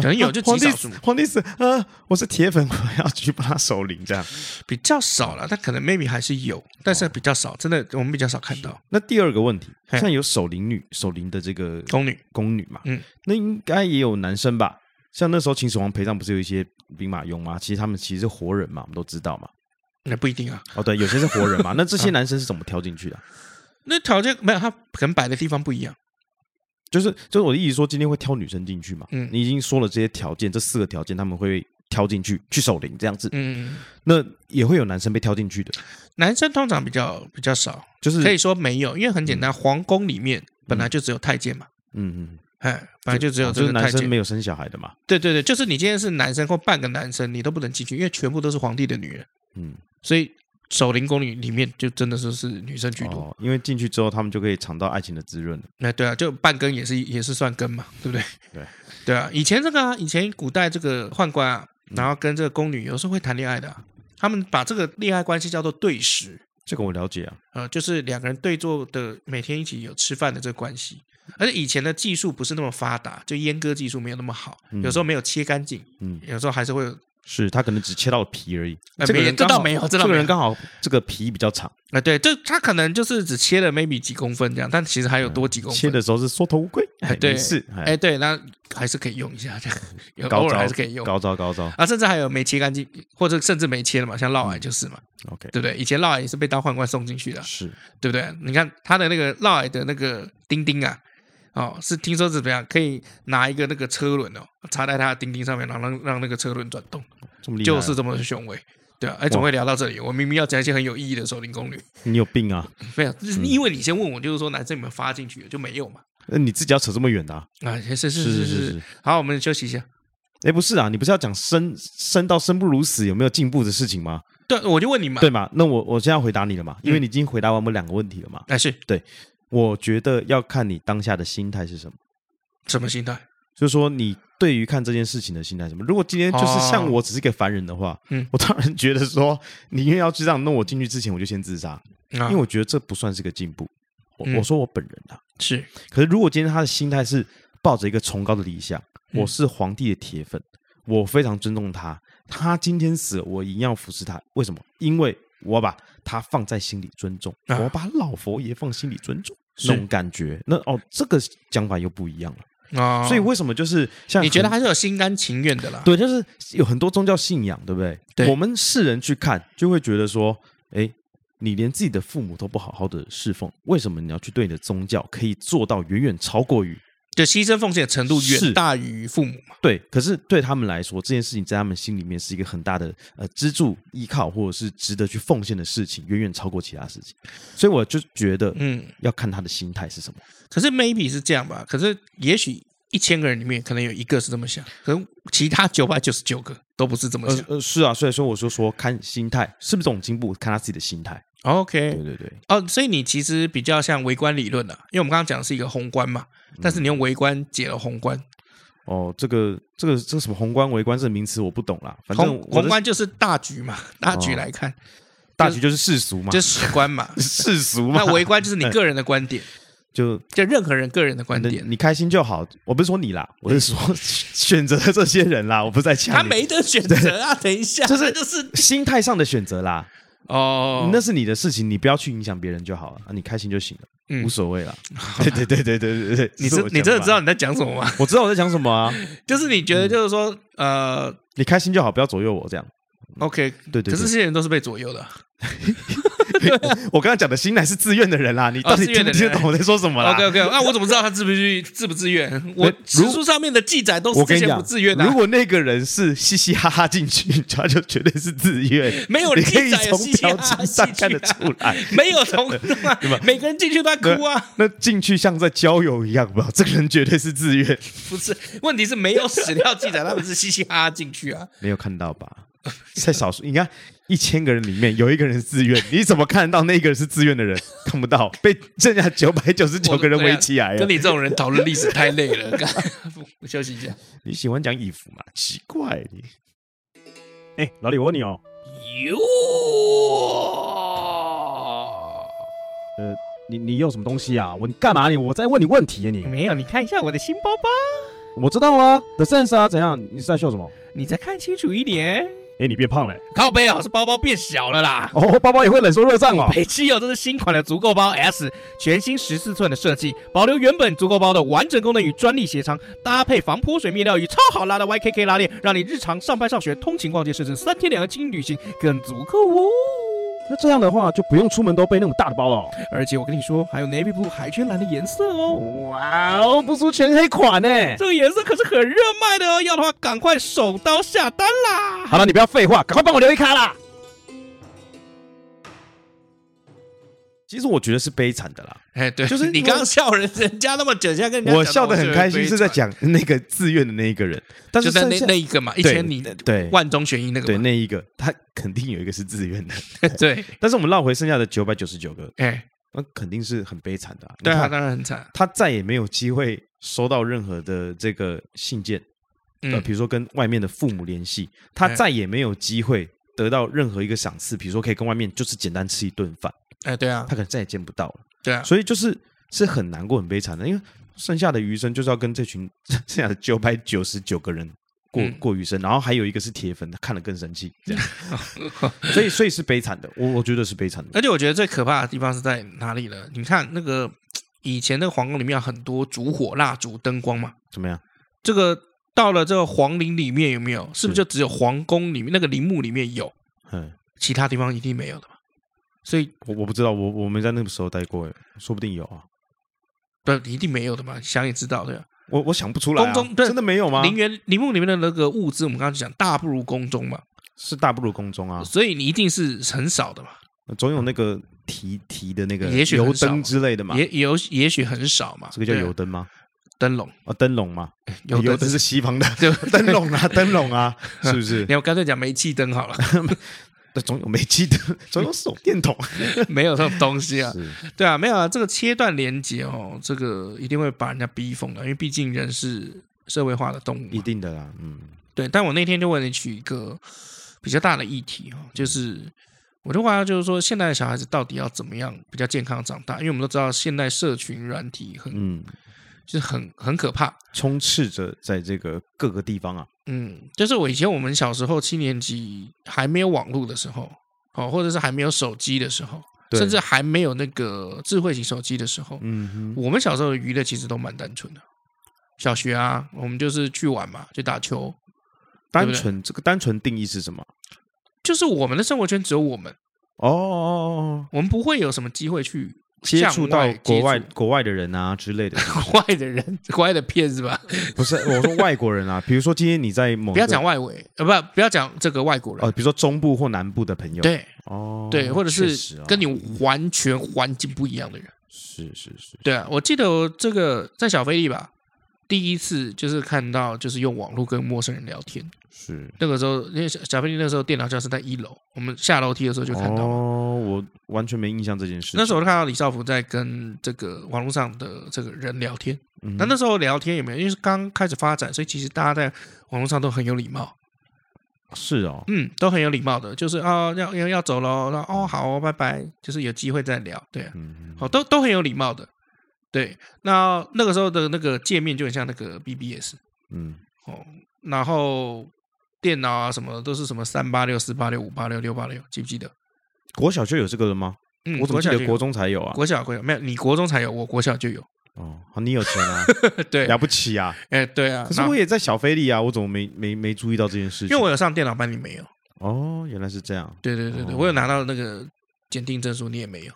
可能有，就极少数。皇帝死啊，我是铁粉，我要去帮他守灵，这样比较少了。但可能 maybe 还是有，但是比较少，真的我们比较少看到。那第二个问题，像有守灵女、守灵的这个宫女、宫女嘛，嗯，那应该也有男生吧？像那时候秦始皇陪葬不是有一些兵马俑吗？其实他们其实是活人嘛，我们都知道嘛。那不一定啊。哦，对，有些是活人嘛。那这些 男生是怎么挑进去的？那条件没有，他可能摆的地方不一样。就是就是我的意思说，今天会挑女生进去嘛？嗯，你已经说了这些条件，这四个条件他们会挑进去去守灵这样子。嗯，那也会有男生被挑进去的。男生通常比较比较少，就是可以说没有，因为很简单，皇宫里面本来就只有太监嘛。嗯嗯，哎，本来就只有这个男生没有生小孩的嘛。对对对，就是你今天是男生或半个男生，你都不能进去，因为全部都是皇帝的女人。嗯，所以。守灵宫女里面就真的是是女生居多。哦，因为进去之后他们就可以尝到爱情的滋润了。哎，对啊，就半根也是也是算根嘛，对不对？对对啊，以前这个啊，以前古代这个宦官啊，然后跟这个宫女有时候会谈恋爱的啊，他们把这个恋爱关系叫做对食。这个我了解啊，呃，就是两个人对坐的，每天一起有吃饭的这个关系。而且以前的技术不是那么发达，就阉割技术没有那么好，有时候没有切干净，嗯，有时候还是会有是他可能只切到了皮而已。这个人这倒没有，这个人刚好这个皮比较长。啊，对，这他可能就是只切了 maybe 几公分这样，但其实还有多几公分。切的时候是缩头乌龟，哎，对，是，哎，对，那还是可以用一下这样，偶尔还是可以用。高招高招啊，甚至还有没切干净，或者甚至没切的嘛，像嫪毐就是嘛。OK，对不对？以前嫪毐也是被当宦官送进去的，是对不对？你看他的那个嫪毐的那个钉钉啊。哦，是听说是怎么样？可以拿一个那个车轮哦，插在他的钉钉上面，然后让让那个车轮转动，这么厉害，就是这么的雄伟，对啊。哎，怎么会聊到这里？我明明要讲一些很有意义的守灵攻略。你有病啊？没有，就是因为你先问我，就是说男生有没有发进去，就没有嘛。那你自己要扯这么远的啊？啊，是是是是是。好，我们休息一下。哎，不是啊，你不是要讲生生到生不如死有没有进步的事情吗？对，我就问你嘛。对嘛？那我我现在回答你了嘛？因为你已经回答完我们两个问题了嘛。哎，是对。我觉得要看你当下的心态是什么。什么心态？就是说，你对于看这件事情的心态什么？如果今天就是像我只是一个凡人的话，嗯，我当然觉得说，你因为要去这样弄我进去之前，我就先自杀，因为我觉得这不算是个进步。我我说我本人啊，是。可是如果今天他的心态是抱着一个崇高的理想，我是皇帝的铁粉，我非常尊重他，他今天死了，我一样服侍他。为什么？因为我把他放在心里尊重，我把老佛爷放心里尊重，那种感觉。那哦，这个讲法又不一样了。啊，所以为什么就是像你觉得还是有心甘情愿的啦？对，就是有很多宗教信仰，对不对？对，我们世人去看，就会觉得说，哎，你连自己的父母都不好好的侍奉，为什么你要去对你的宗教可以做到远远超过于？就牺牲奉献的程度远大于父母嘛？对，可是对他们来说，这件事情在他们心里面是一个很大的呃支柱、依靠，或者是值得去奉献的事情，远远超过其他事情。所以我就觉得，嗯，要看他的心态是什么。可是 maybe 是这样吧？可是也许一千个人里面可能有一个是这么想，可能其他九百九十九个都不是这么想。呃，呃，是啊，所以说我就说看心态是不是这种进步，看他自己的心态。OK，对对对。哦，所以你其实比较像微观理论的，因为我们刚刚讲的是一个宏观嘛。但是你用微观解了宏观，哦，这个这个这个什么宏观微观这个名词我不懂啦。反正宏宏观就是大局嘛，大局来看，大局就是世俗嘛，就是史观嘛，世俗嘛。那微观就是你个人的观点，就就任何人个人的观点，你开心就好。我不是说你啦，我是说 选择的这些人啦，我不在讲。他没得选择啊，等一下，就是就是心态上的选择啦。哦，那是你的事情，你不要去影响别人就好了啊，你开心就行了。无所谓了，对对对对对对对，你真你真的知道你在讲什么吗？我知道我在讲什么啊，就是你觉得就是说，呃，你开心就好，不要左右我这样。OK，对对。可是这些人都是被左右的。我刚刚讲的新来是自愿的人啦，你到底听不听得懂我在说什么啦？OK OK，那我怎么知道他自不自自不自愿？我史书上面的记载都是这些不自愿的。如果那个人是嘻嘻哈哈进去，他就绝对是自愿。没有，你可以从表情上看得出来，没有从 每个人进去都在哭啊。那进去像在郊游一样吧？这个人绝对是自愿。不是，问题是没有史料记载他们是嘻嘻哈哈进去啊。没有看到吧？在少数，你看一千个人里面有一个人是自愿，你怎么看得到那个人是自愿的人？看不到，被剩下九百九十九个人围起来。跟你这种人讨论历史太累了，我休息一下。你喜欢讲衣服吗？奇怪你。哎，老李，我问你哦。哟。呃，你你有什么东西啊？我你干嘛你？我在问你问题啊你。没有，你看一下我的新包包。我知道啊，The Sense 啊，怎样？你是在秀什么？你再看清楚一点。哎，你变胖了，靠背啊，是包包变小了啦。哦，包包也会冷缩热胀哦。北汽哦，这是新款的足够包 S，全新十四寸的设计，保留原本足够包的完整功能与专利鞋仓，搭配防泼水面料与超好拉的 YKK 拉链，让你日常上班、上学、通勤、逛街，甚至三天两夜轻旅行更足够哦。那这样的话，就不用出门都背那么大的包了，哦。而且我跟你说，还有 navy blue 海军蓝的颜色哦。哇哦，不出全黑款呢，这个颜色可是很热卖的哦。要的话，赶快手刀下单啦！好了，你不要废话，赶快帮我留一卡啦。其实我觉得是悲惨的啦，哎，对，就是你刚刚笑人，人家那么久，现在跟人家我笑得很开心，是在讲那个自愿的那一个人，但是在那那一个嘛，一千你的对。万中选一那个，对那一个，他肯定有一个是自愿的，对。但是我们绕回剩下的九百九十九个，哎，那肯定是很悲惨的，对啊，当然很惨，他再也没有机会收到任何的这个信件，呃，比如说跟外面的父母联系，他再也没有机会得到任何一个赏赐，比如说可以跟外面就是简单吃一顿饭。哎，对啊，他可能再也见不到了。对啊，所以就是是很难过、很悲惨的，因为剩下的余生就是要跟这群 剩下的九百九十九个人过过余生，然后还有一个是铁粉，他看了更生气，这样，所以所以是悲惨的，我我觉得是悲惨的。而且我觉得最可怕的地方是在哪里呢？你看那个以前那个皇宫里面有很多烛火、蜡烛、灯光嘛，怎么样？这个到了这个皇陵里面有没有？是不是就只有皇宫里面那个陵墓里面有？嗯，其他地方一定没有的嘛。所以我我不知道，我我没在那个时候待过，说不定有啊，不一定没有的嘛，想也知道对吧？我我想不出来、啊，宫中真的没有吗？陵园陵墓里面的那个物资，我们刚刚讲大不如宫中嘛，是大不如宫中啊，所以你一定是很少的嘛，总有那个提提的那个也许油灯之类的嘛，也有也许很少嘛，这个叫油灯吗？灯笼啊，灯笼嘛，油灯是西方的，灯笼啊，灯笼啊，是不是？你要干脆讲煤气灯好了。那总有煤气灯，总有手电筒，没有这种东西啊。对啊，没有啊。这个切断连接哦，这个一定会把人家逼疯的，因为毕竟人是社会化的动物。一定的啦，嗯，对。但我那天就问你取一个比较大的议题哦，就是我的话就是说，现在的小孩子到底要怎么样比较健康长大？因为我们都知道，现代社群软体很，嗯，就是很很可怕，充斥着在这个各个地方啊。嗯，就是我以前我们小时候七年级还没有网络的时候，哦，或者是还没有手机的时候，甚至还没有那个智慧型手机的时候，嗯哼，我们小时候的娱乐其实都蛮单纯的。小学啊，我们就是去玩嘛，去打球。单纯，这个单纯定义是什么？就是我们的生活圈只有我们。哦，哦，哦，我们不会有什么机会去。接触到国外国外的人啊之类的，国 外的人，国 外的骗是吧？不是，我说外国人啊，比如说今天你在某，不要讲外围，呃，不，不要讲这个外国人，哦，比如说中部或南部的朋友，对，哦，对，或者是跟你完全环境不一样的人，是是是，对啊，我记得这个在小飞利吧，第一次就是看到就是用网络跟陌生人聊天，是那个时候，因为小小飞利那时候电脑教室在一楼，我们下楼梯的时候就看到了。我完全没印象这件事。那时候我就看到李少福在跟这个网络上的这个人聊天。那那时候聊天有没有？因为是刚开始发展，所以其实大家在网络上都很有礼貌。是哦，嗯，都很有礼貌的，就是啊，要要要走喽，哦，好哦，拜拜，就是有机会再聊，对啊，好，都都很有礼貌的，对。那那个时候的那个界面就很像那个 BBS，嗯，哦，然后电脑啊什么的都是什么三八六、四八六、五八六、六八六，记不记得？国小就有这个了吗？嗯，我怎么记得国中才有啊？国小国小没有，你国中才有，我国小就有。哦，你有钱啊？对，了不起啊！哎，对啊。可是我也在小飞利啊，我怎么没没没注意到这件事情？因为我有上电脑班，你没有。哦，原来是这样。对对对对，我有拿到那个检定证书，你也没有。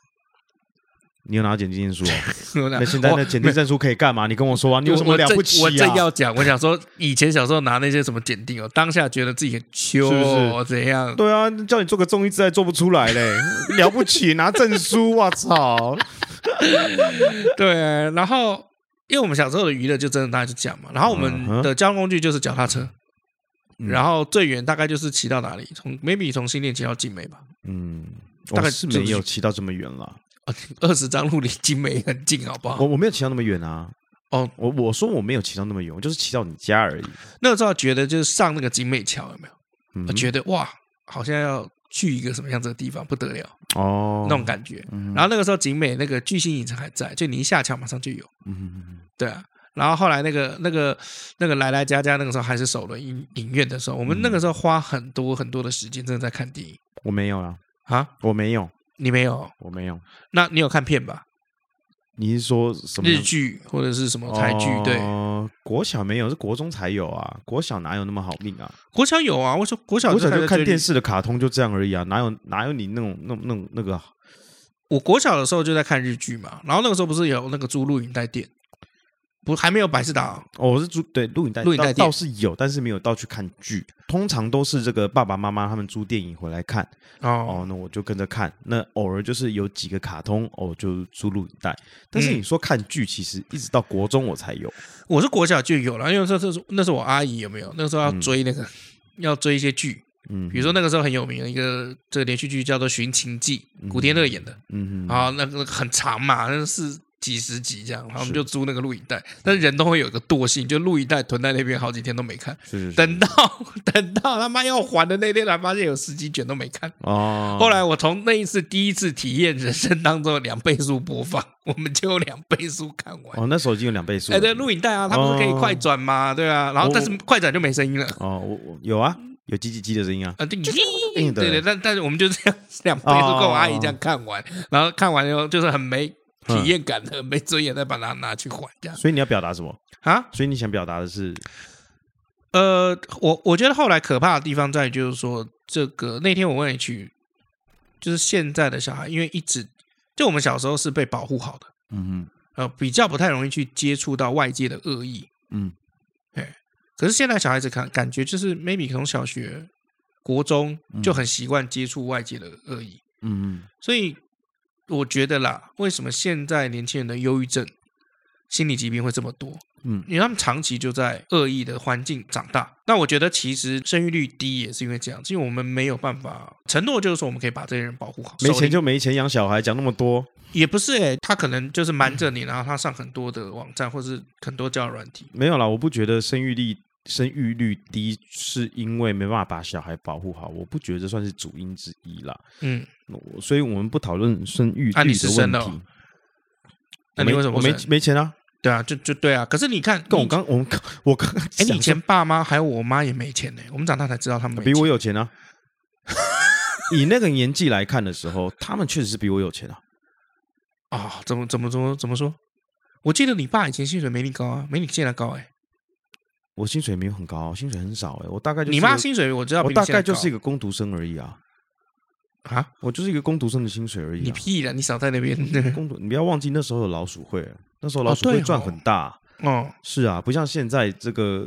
你有拿检定证书 哦？那现在那检定证书可以干嘛？你跟我说啊！你有什么了不起啊？我正要讲，我想说，以前小时候拿那些什么检定哦，当下觉得自己很糗，是？怎样？对啊，叫你做个综艺，自然做不出来嘞！了不起，拿证书，我操！对，然后因为我们小时候的娱乐就真的大概是这样嘛，然后我们的交通工具就是脚踏车，然后最远大概就是骑到哪里？从 maybe 从新店骑到景美吧。嗯，大概是没有骑到这么远了。二十张路离景美很近，好不好？我我没有骑到那么远啊。哦，我我说我没有骑到那么远，我就是骑到你家而已。那个时候觉得就是上那个景美桥有没有？嗯、我觉得哇，好像要去一个什么样子的地方，不得了哦，那种感觉。嗯、然后那个时候景美那个巨星影城还在，就你一下桥马上就有。嗯对啊。然后后来那个那个那个来来家家那个时候还是首轮影影院的时候，我们那个时候花很多很多的时间真的在看电影。我没有啊，啊，我没有。你没有，我没有。那你有看片吧？你是说什么日剧或者是什么台剧？对，国小没有，是国中才有啊。国小哪有那么好命啊？国小有啊。我说国小，国小就看电视的卡通就这样而已啊。哪有哪有你那种那那那个？我国小的时候就在看日剧嘛。然后那个时候不是有那个租录影带店？不，还没有百事达。哦，我是租对录影带，录影带倒是有，但是没有到去看剧。通常都是这个爸爸妈妈他们租电影回来看。哦，哦，那我就跟着看。那偶尔就是有几个卡通，哦，就租录影带。但是你说看剧，其实一直到国中我才有。我是国小就有了，因为这这是那是我阿姨有没有？那个时候要追那个，嗯、要追一些剧。嗯，比如说那个时候很有名的一个这个连续剧叫做《寻秦记》，古天乐演的。嗯嗯，啊，那个很长嘛，那是。几十集这样，然后我们就租那个录影带，但是人都会有一个惰性，就录影带囤在那边好几天都没看，是是是等到 等到他妈要还的那天才发现有十几卷都没看。哦，后来我从那一次第一次体验人生当中的两倍速播放，我们就有两倍速看完。哦，那时候已经有两倍速。哎，对，录影带啊，它不是可以快转吗？对啊，然后但是快转就没声音了。哦，我我有啊，有叽叽叽的声音啊。啊，对，对对，但但是我们就这样两倍速跟我阿姨这样看完，然后看完以后就是很没。体验感的没尊严，再把它拿去还这样。所以你要表达什么？啊？所以你想表达的是，呃，我我觉得后来可怕的地方在于，就是说，这个那天我问一句，就是现在的小孩，因为一直就我们小时候是被保护好的，嗯嗯，呃，比较不太容易去接触到外界的恶意，嗯，哎。可是现在小孩子看感觉就是 maybe 从小学、国中就很习惯接触外界的恶意，嗯嗯，所以。我觉得啦，为什么现在年轻人的忧郁症、心理疾病会这么多？嗯，因为他们长期就在恶意的环境长大。那我觉得其实生育率低也是因为这样，因为我们没有办法承诺，就是说我们可以把这些人保护好。没钱就没钱养小孩，讲那么多也不是诶、欸，他可能就是瞒着你，然后他上很多的网站或是很多交友软体。没有啦，我不觉得生育率生育率低是因为没办法把小孩保护好，我不觉得这算是主因之一啦。嗯。所以我们不讨论生育率的问题。那你为什么我没没钱啊？对啊，就就对啊。可是你看，跟我刚我们我刚哎，你以前爸妈还有我妈也没钱呢。我们长大才知道他们比我有钱啊。以那个年纪来看的时候，他们确实是比我有钱啊。啊，怎么怎么怎么怎么说？我记得你爸以前薪水没你高啊，没你现在高哎。我薪水没有很高，薪水很少哎。我大概就是你妈薪水我知道，我大概就是一个工读生而已啊。啊，我就是一个工读生的薪水而已。你屁了，你少在那边。工读，你不要忘记那时候有老鼠会，那时候老鼠会赚很大。哦，是啊，不像现在这个。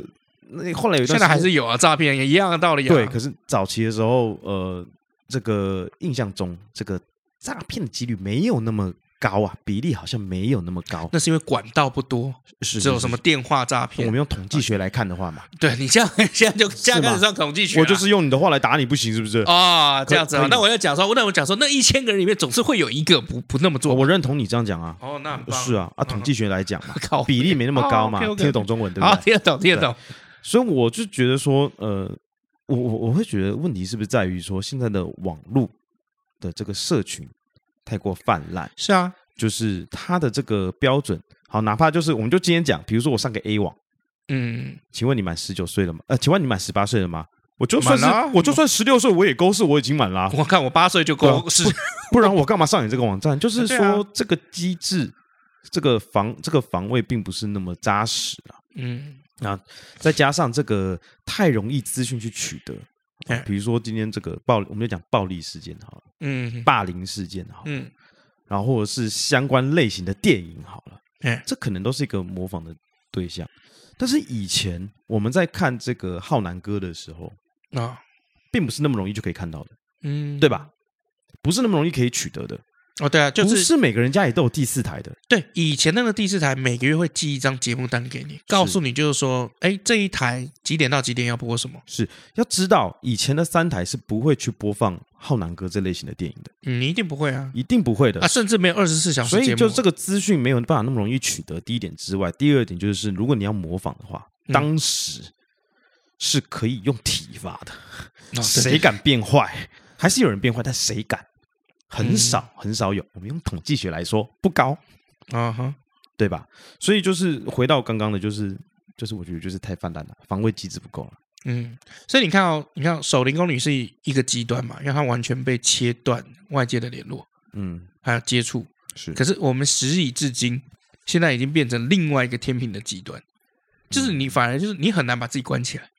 那后来有现在还是有啊，诈骗也一样的道理。对，可是早期的时候，呃，这个印象中，这个诈骗的几率没有那么。高啊，比例好像没有那么高。那是因为管道不多，是只有什么电话诈骗。我们用统计学来看的话嘛，对你这样现在就这样开始上统计学。我就是用你的话来打你，不行是不是？啊，这样子啊。那我要讲说，我那我讲说，那一千个人里面总是会有一个不不那么做。我认同你这样讲啊。哦，那是啊啊，统计学来讲嘛，比例没那么高嘛，听得懂中文对不对？听得懂，听得懂。所以我就觉得说，呃，我我我会觉得问题是不是在于说，现在的网络的这个社群太过泛滥？是啊。就是他的这个标准，好，哪怕就是，我们就今天讲，比如说我上个 A 网，嗯，请问你满十九岁了吗？呃，请问你满十八岁了吗？我就算是，我就算十六岁，我也勾是我已经满了。我看我八岁就勾是，不然我干嘛上你这个网站？就是说这个机制，这个防这个防卫并不是那么扎实了。嗯，那再加上这个太容易资讯去取得，比如说今天这个暴，我们就讲暴力事件好了，嗯，霸凌事件好了，嗯。然后或者是相关类型的电影好了，哎，这可能都是一个模仿的对象。但是以前我们在看这个浩南哥的时候啊，并不是那么容易就可以看到的，嗯，对吧？不是那么容易可以取得的。哦，对啊，就是不是每个人家里都有第四台的。对，以前那个第四台每个月会寄一张节目单给你，告诉你就是说，哎，这一台几点到几点要播什么？是要知道以前的三台是不会去播放浩南哥这类型的电影的。嗯，你一定不会啊，一定不会的啊，甚至没有二十四小时。所以就这个资讯没有办法那么容易取得。第一点之外，第二点就是，如果你要模仿的话，当时是可以用体罚的。谁敢变坏？还是有人变坏，但谁敢？很少很少有，我们用统计学来说不高，啊哈，对吧？所以就是回到刚刚的，就是就是我觉得就是太泛滥了，防卫机制不够了。嗯，所以你看哦，你看守灵宫女是一个极端嘛，因为她完全被切断外界的联络，嗯，还有接触是。可是我们时以至今，现在已经变成另外一个天平的极端，就是你反而就是你很难把自己关起来。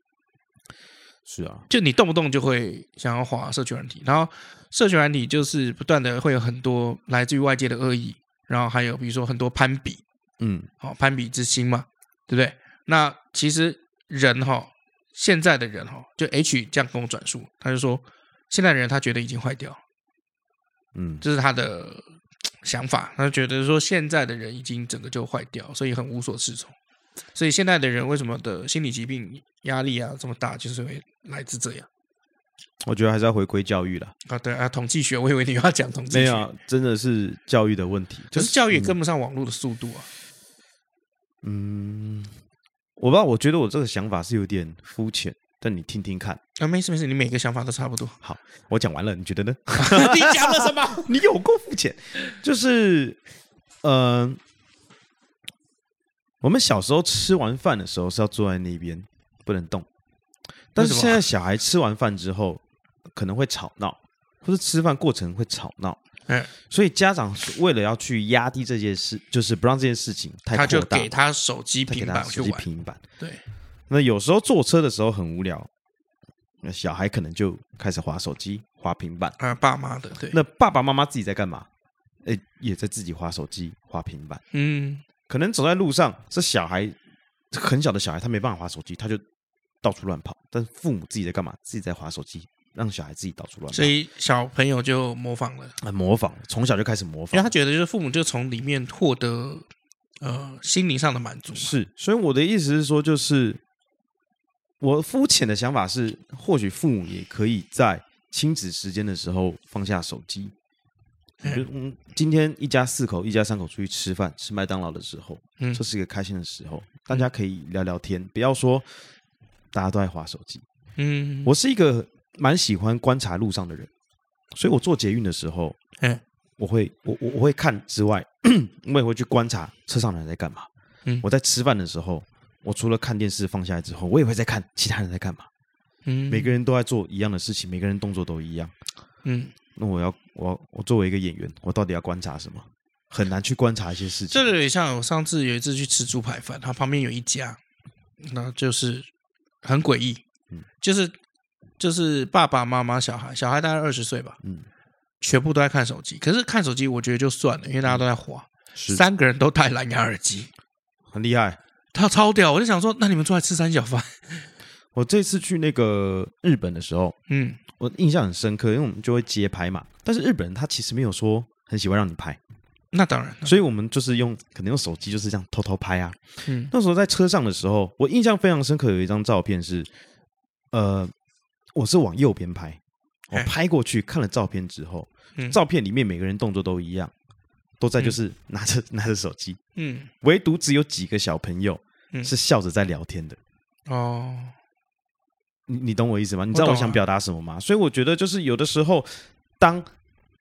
是啊，就你动不动就会想要划社群软体，然后社群软体就是不断的会有很多来自于外界的恶意，然后还有比如说很多攀比，嗯，好攀比之心嘛，对不对？那其实人哈，现在的人哈，就 H 这样跟我转述，他就说现在的人他觉得已经坏掉，嗯，这是他的想法，他就觉得说现在的人已经整个就坏掉，所以很无所适从。所以现在的人为什么的心理疾病压力啊这么大，就是会来自这样。我觉得还是要回归教育了啊！对啊，统计学，我以为你要讲统计学，没有，真的是教育的问题，就是教育也跟不上网络的速度啊。嗯，我不知道，我觉得我这个想法是有点肤浅，但你听听看啊，没事没事，你每个想法都差不多。好，我讲完了，你觉得呢？你讲了什么？你有够肤浅，就是呃，我们小时候吃完饭的时候是要坐在那边不能动，但是现在小孩吃完饭之后。可能会吵闹，或是吃饭过程会吵闹，嗯，所以家长为了要去压低这件事，就是不让这件事情太扩大，他就给他手机、平板，手机、平板。对，那有时候坐车的时候很无聊，那小孩可能就开始滑手机、滑平板。啊，爸妈的，对。那爸爸妈妈自己在干嘛？哎，也在自己划手机、划平板。嗯，可能走在路上，这小孩很小的小孩，他没办法滑手机，他就到处乱跑。但父母自己在干嘛？自己在滑手机。让小孩自己到处乱跑，所以小朋友就模仿了。啊，模仿，从小就开始模仿，因为他觉得就是父母就从里面获得呃心灵上的满足。是，所以我的意思是说，就是我肤浅的想法是，或许父母也可以在亲子时间的时候放下手机。嗯，今天一家四口、一家三口出去吃饭，吃麦当劳的时候，嗯，这是一个开心的时候，大家可以聊聊天，不要说大家都在划手机。嗯，我是一个。蛮喜欢观察路上的人，所以我坐捷运的时候，嗯，我会我我我会看之外，我也会去观察车上的人在干嘛。嗯，我在吃饭的时候，我除了看电视放下来之后，我也会在看其他人在干嘛。嗯，每个人都在做一样的事情，每个人动作都一样。嗯，那我要我我作为一个演员，我到底要观察什么？很难去观察一些事情。这个也像我上次有一次去吃猪排饭，它旁边有一家，那就是很诡异，嗯，就是。就是爸爸妈妈、小孩，小孩大概二十岁吧，嗯，全部都在看手机。可是看手机，我觉得就算了，因为大家都在滑。是三个人都戴蓝牙耳机，很厉害。他超屌，我就想说，那你们出来吃三小饭？我这次去那个日本的时候，嗯，我印象很深刻，因为我们就会街拍嘛。但是日本人他其实没有说很喜欢让你拍，那当然。所以我们就是用可能用手机就是这样偷偷拍啊。嗯，那时候在车上的时候，我印象非常深刻，有一张照片是，呃。我是往右边拍，我拍过去看了照片之后，嗯、照片里面每个人动作都一样，都在就是拿着、嗯、拿着手机，嗯，唯独只有几个小朋友是笑着在聊天的。哦，你你懂我意思吗？你知道我想表达什么吗？所以我觉得就是有的时候，当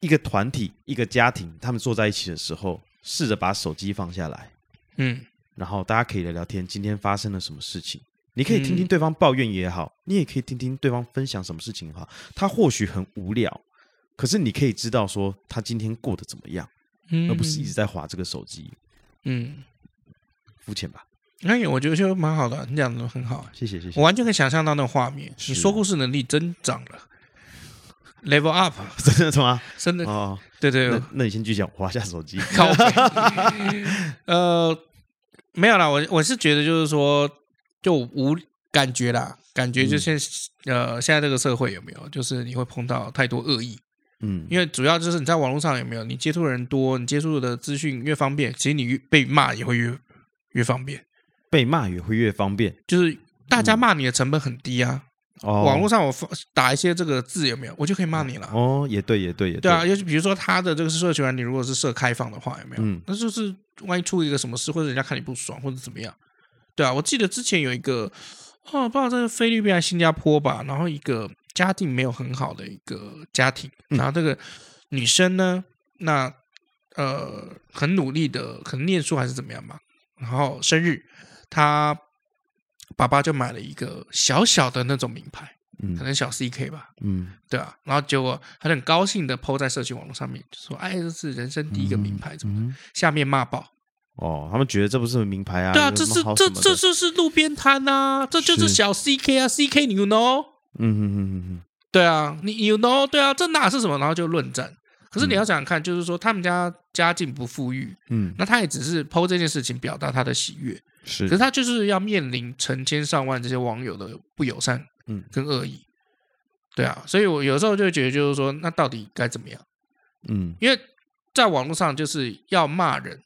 一个团体、一个家庭他们坐在一起的时候，试着把手机放下来，嗯，然后大家可以聊聊天，今天发生了什么事情。你可以听听对方抱怨也好，嗯、你也可以听听对方分享什么事情也好。他或许很无聊，可是你可以知道说他今天过得怎么样，嗯、而不是一直在划这个手机。嗯，肤浅吧？那也我觉得就蛮好的，你讲的很好，谢谢谢谢。我完全可以想象到那个画面，你说故事能力增长了，level up，真的吗？真的。哦，对对，那那你先继续讲，滑下手机。呃，没有啦，我我是觉得就是说。就无感觉啦，感觉就现、嗯、呃，现在这个社会有没有，就是你会碰到太多恶意，嗯，因为主要就是你在网络上有没有，你接触的人多，你接触的资讯越方便，其实你越被骂也会越越方便，被骂也会越方便，就是大家骂你的成本很低啊。哦、网络上我打一些这个字有没有，我就可以骂你了。哦，也对，也对，也对，对啊。尤其比如说他的这个是社群，你如果是设开放的话，有没有？嗯，那就是万一出一个什么事，或者人家看你不爽，或者怎么样。对啊，我记得之前有一个，哦，不知道在菲律宾还是新加坡吧，然后一个家境没有很好的一个家庭，然后这个女生呢，那呃很努力的，可能念书还是怎么样吧，然后生日，她爸爸就买了一个小小的那种名牌，嗯，可能小 CK 吧，嗯，对啊，然后结果他很高兴的 po 在社群网络上面，就说，哎，这是人生第一个名牌，怎么的？下面骂爆。哦，他们觉得这不是名牌啊？对啊，这是这这就是路边摊呐，这就是小 CK 啊，CK 你 you know？嗯嗯嗯嗯嗯，对啊，你 you know？对啊，这哪是什么？然后就论战。可是你要想想看，就是说他们家家境不富裕，嗯，那他也只是 po 这件事情表达他的喜悦，是。可是他就是要面临成千上万这些网友的不友善，嗯，跟恶意。对啊，所以我有时候就觉得，就是说，那到底该怎么样？嗯，因为在网络上就是要骂人。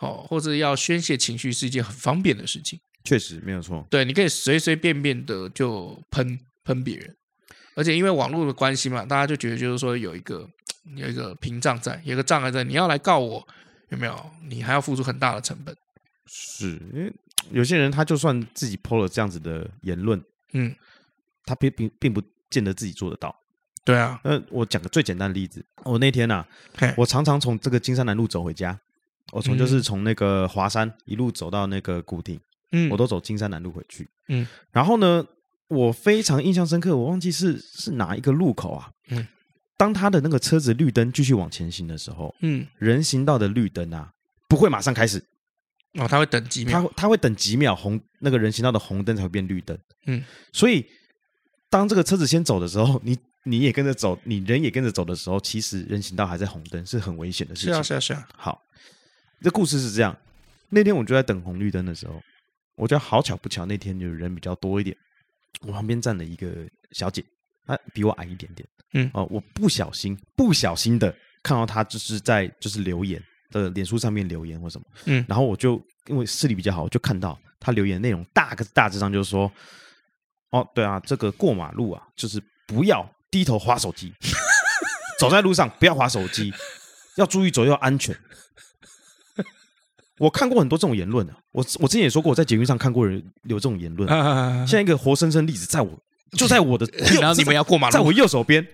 好，或者要宣泄情绪是一件很方便的事情，确实没有错。对，你可以随随便便的就喷喷别人，而且因为网络的关系嘛，大家就觉得就是说有一个有一个屏障在，有一个障碍在，你要来告我，有没有？你还要付出很大的成本。是因为有些人他就算自己 PO 了这样子的言论，嗯，他并并并不见得自己做得到。对啊，那我讲个最简单的例子，我那天呐、啊，我常常从这个金山南路走回家，我从就是从那个华山一路走到那个古亭，嗯，我都走金山南路回去，嗯，然后呢，我非常印象深刻，我忘记是是哪一个路口啊，嗯，当他的那个车子绿灯继续往前行的时候，嗯，人行道的绿灯啊不会马上开始。哦，他会等几秒，他他会等几秒红那个人行道的红灯才会变绿灯。嗯，所以当这个车子先走的时候，你你也跟着走，你人也跟着走的时候，其实人行道还在红灯，是很危险的事情。是啊，是啊，是啊。好，这故事是这样。那天我就在等红绿灯的时候，我觉得好巧不巧，那天就人比较多一点。我旁边站了一个小姐，她比我矮一点点。嗯，哦，我不小心不小心的看到她就是在就是留言。的脸书上面留言或什么，嗯，然后我就因为视力比较好，我就看到他留言内容大个大致上就是说，哦，对啊，这个过马路啊，就是不要低头滑手机，走在路上不要滑手机，要注意左右安全。我看过很多这种言论的，我我之前也说过，我在捷运上看过人留这种言论，现在一个活生生例子在我就在我的，然后你们要过马路，在我右手边。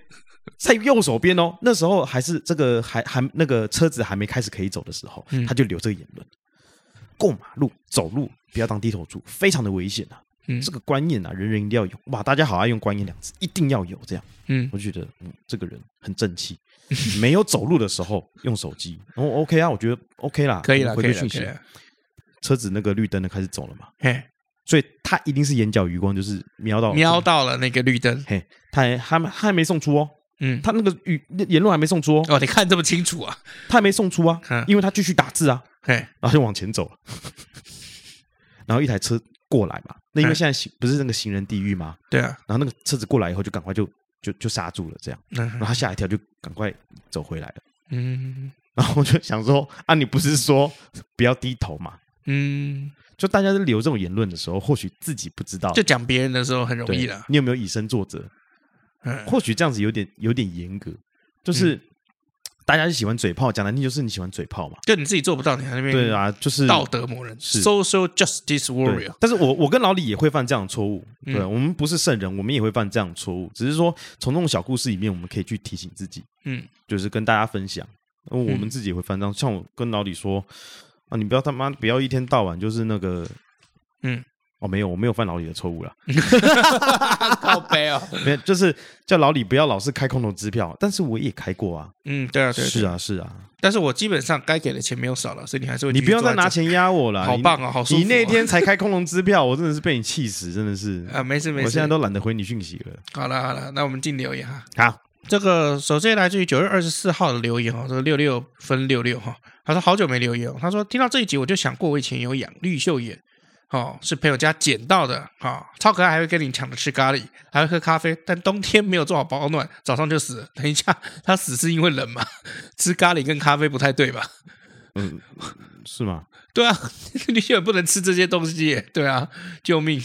在右手边哦，那时候还是这个还还那个车子还没开始可以走的时候，嗯、他就留这个言论：过马路走路不要当低头族，非常的危险啊！嗯、这个观念啊，人人一定要有哇！大家好爱用观念两字，一定要有这样。嗯，我就觉得嗯，这个人很正气。没有走路的时候用手机，哦，OK 啊，我觉得 OK 啦，可以了，回个讯息。车子那个绿灯的开始走了嘛？嘿。所以他一定是眼角余光，就是瞄到瞄到了那个绿灯。嘿，他还他还还没送出哦。嗯，他那个语言论还没送出哦。哦，你看这么清楚啊？他还没送出啊，因为他继续打字啊。然后就往前走了。然后一台车过来嘛，那因为现在行不是那个行人地狱吗？对啊。然后那个车子过来以后，就赶快就就就刹住了，这样。然后他吓一跳，就赶快走回来了。嗯。然后我就想说啊，你不是说不要低头嘛？嗯。就大家在留这种言论的时候，或许自己不知道。就讲别人的时候很容易了。你有没有以身作则？嗯，或许这样子有点有点严格。就是大家就喜欢嘴炮，讲难听就是你喜欢嘴炮嘛。就你自己做不到，你还那边对啊，就是道德魔人是，social justice warrior。但是我我跟老李也会犯这样的错误。对，我们不是圣人，我们也会犯这样的错误。只是说从那种小故事里面，我们可以去提醒自己。嗯，就是跟大家分享。我们自己也会犯这样。像我跟老李说。啊！你不要他妈不要一天到晚就是那个，嗯，哦，没有，我没有犯老李的错误了，靠北哦，没有，就是叫老李不要老是开空头支票，但是我也开过啊，嗯，对啊，对，是啊，是啊，但是我基本上该给的钱没有少了，所以你还是会，你不要再拿钱压我了，好棒啊，好舒服，你那天才开空头支票，我真的是被你气死，真的是。啊，没事没事，我现在都懒得回你讯息了，好了好了，那我们进留言哈，好，这个首先来自于九月二十四号的留言哦，这个六六分六六哈。他说好久没留言哦。他说听到这一集我就想过，我以前有养绿袖眼，哦，是朋友家捡到的啊、哦，超可爱，还会跟你抢着吃咖喱，还会喝咖啡，但冬天没有做好保暖，早上就死了。等一下，他死是因为冷吗？吃咖喱跟咖啡不太对吧？嗯，是吗？对啊，你也不能吃这些东西，对啊，救命！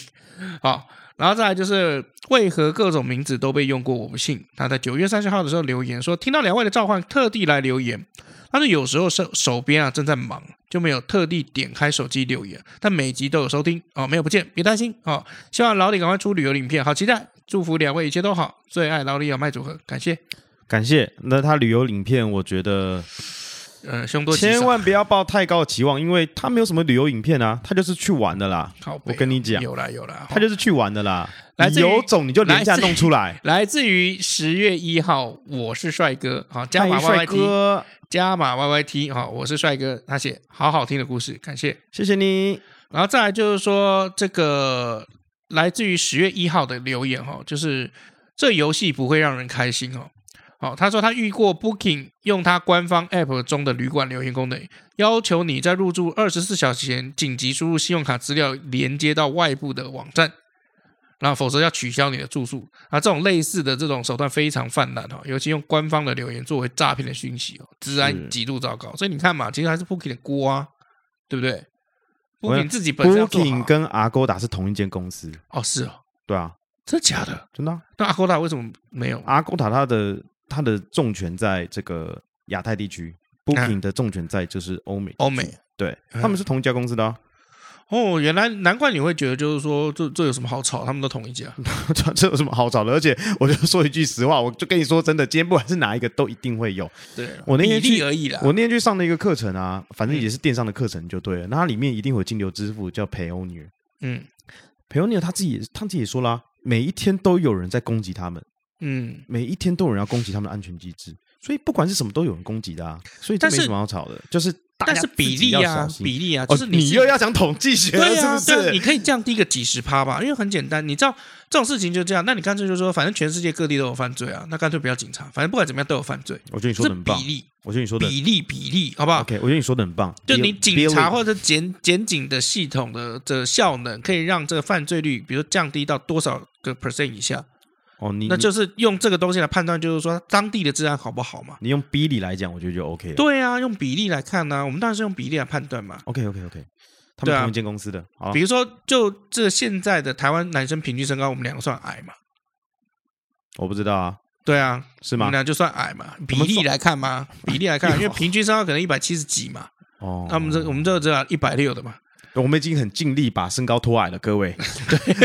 好，然后再来就是为何各种名字都被用过？我不信。他在九月三十号的时候留言说，听到两位的召唤，特地来留言。但是有时候手手边啊正在忙，就没有特地点开手机留言。但每集都有收听哦，没有不见，别担心哦。希望老李赶快出旅游影片，好期待！祝福两位一切都好，最爱老李有麦组合，感谢感谢。那他旅游影片，我觉得，呃，凶多吉少，千万不要抱太高的期望，因为他没有什么旅游影片啊，他就是去玩的啦。好，我跟你讲，有啦有啦，他就是去玩的啦。来有种你就廉价弄出来。来自于十月一号，我是帅哥，好加码 YYT。加码 YYT 好，我是帅哥，他写好好听的故事，感谢，谢谢你。然后再来就是说，这个来自于十月一号的留言哈，就是这游戏不会让人开心哦。好，他说他遇过 Booking 用他官方 App 中的旅馆留言功能，要求你在入住二十四小时前紧急输入信用卡资料，连接到外部的网站。那否则要取消你的住宿啊！这种类似的这种手段非常泛滥哈，尤其用官方的留言作为诈骗的讯息哦，治安极度糟糕。所以你看嘛，其实还是 Booking 的锅啊，对不对？Booking 自己本身 Booking 跟 Agoda 是同一间公司哦，是哦，对啊，真的假的？真的、啊。那阿勾塔为什么没有？阿勾塔它的它的重权在这个亚太地区，Booking 的重权在就是欧美。欧美，对，他们是同一家公司的、啊。哦，原来难怪你会觉得，就是说，这这有什么好吵？他们都同一家，这 这有什么好吵的？而且，我就说一句实话，我就跟你说真的，今天不管是哪一个，都一定会有。对，我那天去而已啦。我那天去上的一个课程啊，反正也是电商的课程就对了。嗯、那它里面一定会有金流支付，叫 Payoneer。嗯，Payoneer 他自己他自己也说了，每一天都有人在攻击他们。嗯，每一天都有人要攻击他们的安全机制，所以不管是什么都有人攻击的啊。所以这没什么好吵的，就是。但是比例啊，比例啊，就是你，又要讲统计学了，是不是？对啊，你可以降低个几十趴吧，因为很简单，你知道这种事情就这样。那你干脆就说，反正全世界各地都有犯罪啊，那干脆不要警察，反正不管怎么样都有犯罪。我觉得你说的很棒。比例，我觉得你说的比例比例，好不好？OK，我觉得你说的很棒。就你警察或者检检警的系统的的效能，可以让这个犯罪率，比如降低到多少个 percent 以下。哦，你那就是用这个东西来判断，就是说当地的治安好不好嘛？你用比例来讲，我觉得就 OK 了。对啊，用比例来看呢、啊，我们当然是用比例来判断嘛。OK，OK，OK，okay, okay, okay. 他们同一间公司的。啊、比如说，就这现在的台湾男生平均身高，我们两个算矮嘛？我不知道啊。对啊，是吗？我们俩就算矮嘛？比例来看嘛？比例来看，因为平均身高可能一百七十几嘛。哦。那我们这我们这个只有一百六的嘛。我们已经很尽力把身高拖矮了，各位。对，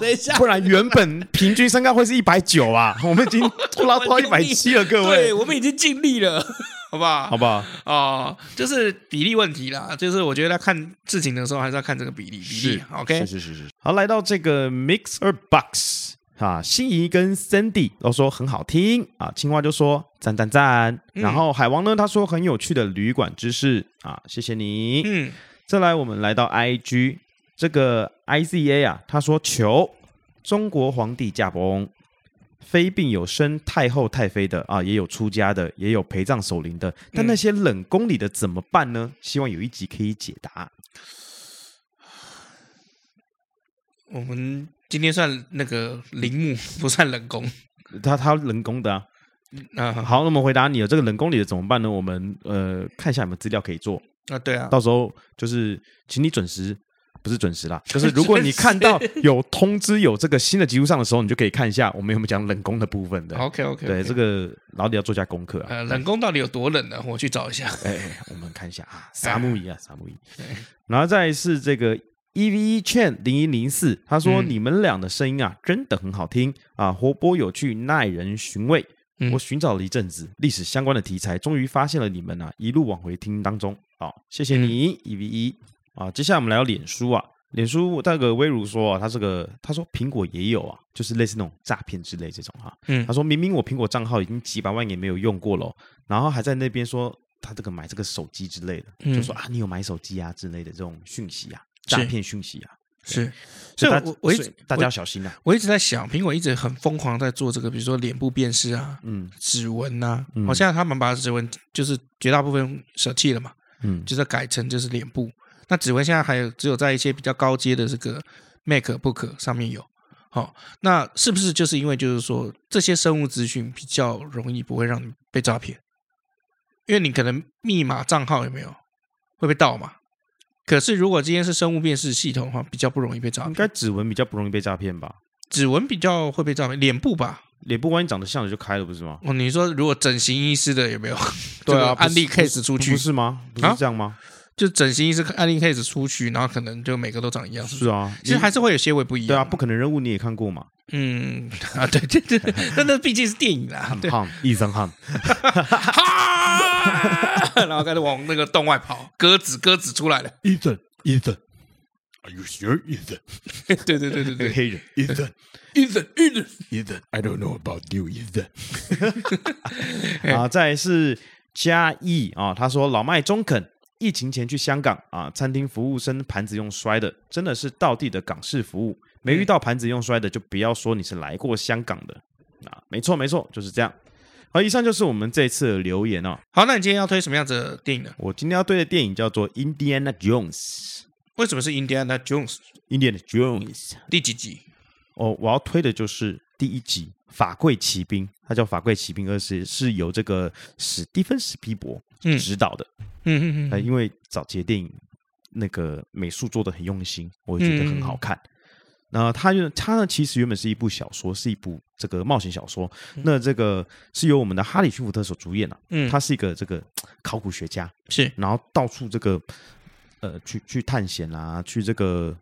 等一下，不然原本平均身高会是一百九啊，我们已经拖拉拖到一百七了，各位。对，我们已经尽力了，好不好？好不好？哦，就是比例问题啦，就是我觉得在看事情的时候还是要看这个比例，比例。OK，是是是是。好，来到这个 Mixer Box 啊，心仪跟 Sandy 都说很好听啊，青蛙就说赞赞赞，嗯、然后海王呢他说很有趣的旅馆知识啊，谢谢你。嗯。再来，我们来到 I G 这个 I Z A 啊，他说求中国皇帝驾崩，妃病有生太后太妃的啊，也有出家的，也有陪葬守灵的，但那些冷宫里的怎么办呢？希望有一集可以解答。我们今天算那个陵墓，不算冷宫，他他冷宫的啊。啊，好，那么回答你了，这个冷宫里的怎么办呢？我们呃看一下有没有资料可以做。啊，对啊，到时候就是请你准时，不是准时啦，就是如果你看到有通知有这个新的集数上的时候，你就可以看一下我们有没有讲冷宫的部分的。OK OK，对，这个老李要做下功课啊。呃，冷宫到底有多冷呢？我去找一下。哎，我们看一下啊，沙木仪啊，沙木仪。然后再是这个 EVE Chen 零一零四，他说你们俩的声音啊，真的很好听啊，活泼有趣，耐人寻味。我寻找了一阵子历史相关的题材，终于发现了你们啊，一路往回听当中。好，谢谢你一 V 一啊。接下来我们来到脸书啊，脸书那个威如说啊，他这个他说苹果也有啊，就是类似那种诈骗之类这种哈。嗯，他说明明我苹果账号已经几百万也没有用过了，然后还在那边说他这个买这个手机之类的，就说啊你有买手机啊之类的这种讯息啊，诈骗讯息啊。是，所以我我一直大家要小心啊！我一直在想，苹果一直很疯狂在做这个，比如说脸部辨识啊，嗯，指纹呐，好像他们把指纹就是绝大部分舍弃了嘛，嗯，就是改成就是脸部。那指纹现在还有只有在一些比较高阶的这个 MacBook 上面有。好，那是不是就是因为就是说这些生物资讯比较容易不会让你被诈骗？因为你可能密码账号有没有会被盗嘛？可是，如果今天是生物辨识系统的话，比较不容易被诈骗。应该指纹比较不容易被诈骗吧？指纹比较会被诈骗，脸部吧？脸部万一长得像的就开了，不是吗？哦，你说如果整形医师的有没有？对啊，案例 case 出去不是吗？不是这样吗？就整形医师案例 case 出去，然后可能就每个都长一样。是啊，其实还是会有些微不一样。对啊，不可能人物你也看过嘛？嗯啊，对对对，但那毕竟是电影啦。胖，医生 胖。然后开始往那个洞外跑，鸽子鸽子出来了。Ethan，Ethan，Are you sure, Ethan？对对对对对，黑人。Ethan，Ethan，Ethan，Ethan，I don't know about you, Ethan。啊，再来是嘉义啊，他说老麦中肯，疫情前去香港啊，餐厅服务生盘子用摔的，真的是道地的港式服务。没遇到盘子用摔的，就不要说你是来过香港的啊。没错没错，就是这样。好，以上就是我们这次的留言哦。好，那你今天要推什么样子的电影呢？我今天要推的电影叫做《Indiana Jones》。为什么是 Indiana Jones？Indiana Jones 第几集？哦，我要推的就是第一集《法柜骑兵》，它叫《法柜骑兵二》，是是由这个史蒂芬史皮伯执导的。嗯嗯嗯。因为早期的电影那个美术做的很用心，我也觉得很好看。嗯然后它就它呢，其实原本是一部小说，是一部这个冒险小说。嗯、那这个是由我们的哈里逊福特所主演的、啊。嗯，他是一个这个考古学家，是，然后到处这个呃去去探险啊，去这个。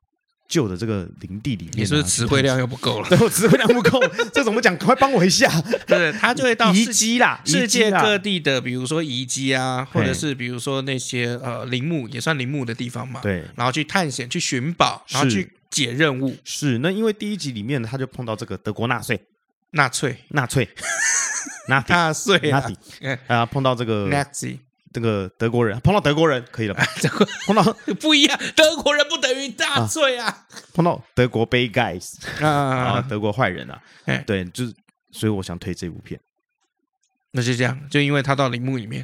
旧的这个林地里面、啊，你是不是词汇量又不够了？对，我词汇量不够，这怎么讲？快帮我一下！对，他就会到 遗迹啦，世界各地的，比如说遗迹啊，或者是比如说那些呃陵墓，也算陵墓的地方嘛。对，然后去探险、去寻宝，然后去解任务。是，那因为第一集里面他就碰到这个德国纳粹，纳粹，纳粹，纳 纳粹，纳粹，啊，碰到这个纳粹。这个德国人碰到德国人可以了吧？碰到不一样，德国人不等于大罪啊，啊！碰到德国 bad guys 啊，啊，德国坏人啊！哎，对，就是所以我想推这部片。那就这样，就因为他到陵墓里面，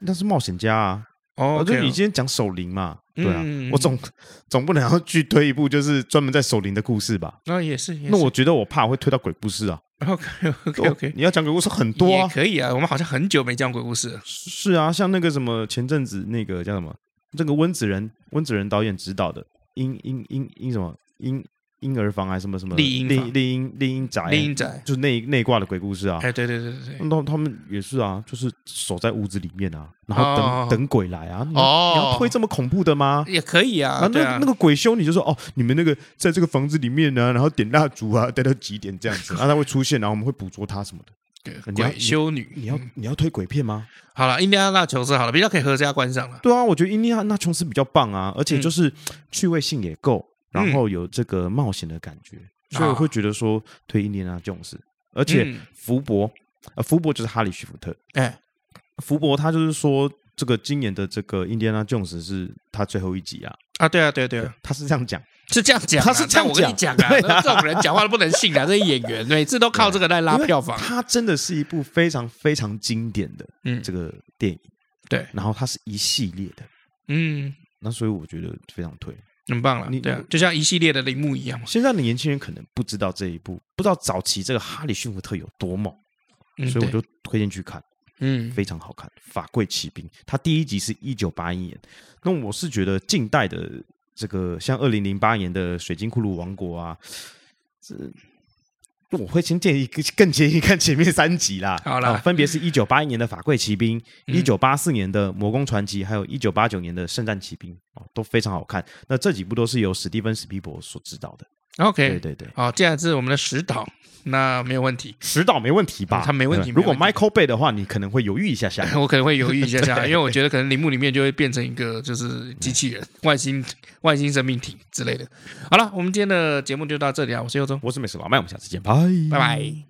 那是冒险家啊！哦，就你今天讲守灵嘛？对啊，嗯、我总 总不能要去推一部就是专门在守灵的故事吧？那也是，那我觉得我怕会推到鬼故事啊。OK OK OK，你要讲鬼故事很多啊，可以啊。我们好像很久没讲鬼故事了。是啊，像那个什么前阵子那个叫什么，这个温子仁温子仁导演执导的《阴阴阴阴什么阴》婴儿房还是什么什么？厉阴厉厉厉阴宅，丽婴宅就是内内挂的鬼故事啊！哎，对对对对对，那他们也是啊，就是守在屋子里面啊，然后等、哦、等鬼来啊。哦，你要推这么恐怖的吗？也可以啊。那那个鬼修女就说：“哦，你们那个在这个房子里面呢、啊，然后点蜡烛啊，待到几点这样子，然后他会出现，然后我们会捕捉他什么的。”对，鬼修女，你要你要推鬼片吗？好了，印第安纳琼斯好了，比较可以合家观赏了。对啊，我觉得印第安纳琼斯比较棒啊，而且就是趣味性也够。然后有这个冒险的感觉，嗯、所以我会觉得说推印第安纳琼斯，而且福伯，呃，福伯就是哈里逊福特，哎，福伯他就是说这个今年的这个印第安纳琼斯是他最后一集啊，啊，对啊，对啊对啊，他是这样讲，是这样讲，他是这样讲，我跟你讲啊，这种人讲话都不能信啊，这些演员每次都靠这个来拉票房，他真的是一部非常非常经典的嗯。这个电影，对，然后它是一系列的，嗯，那所以我觉得非常推。很棒了，你对啊，就像一系列的铃木一样嘛。现在的年轻人可能不知道这一部，不知道早期这个哈里逊福特有多猛，嗯、所以我就推荐去看，嗯，非常好看。法贵奇兵，它第一集是一九八一年，那我是觉得近代的这个像二零零八年的水晶骷髅王国啊，这。我会先建议更建议看前面三集啦。好了，分别是一九八一年的《法贵骑兵》，一九八四年的《魔宫传奇》，还有一九八九年的《圣战骑兵》哦，都非常好看。那这几部都是由史蒂芬史皮伯所指导的。OK，对对对，好，接下来是我们的石岛，那没有问题，石岛没问题吧？他没问题。如果 Michael Bay 的话，你可能会犹豫一下下。我可能会犹豫一下下，因为我觉得可能铃木里面就会变成一个就是机器人、外星外星生命体之类的。好了，我们今天的节目就到这里啊！我是佑宗，我是美食老麦，我们下次见，拜拜拜。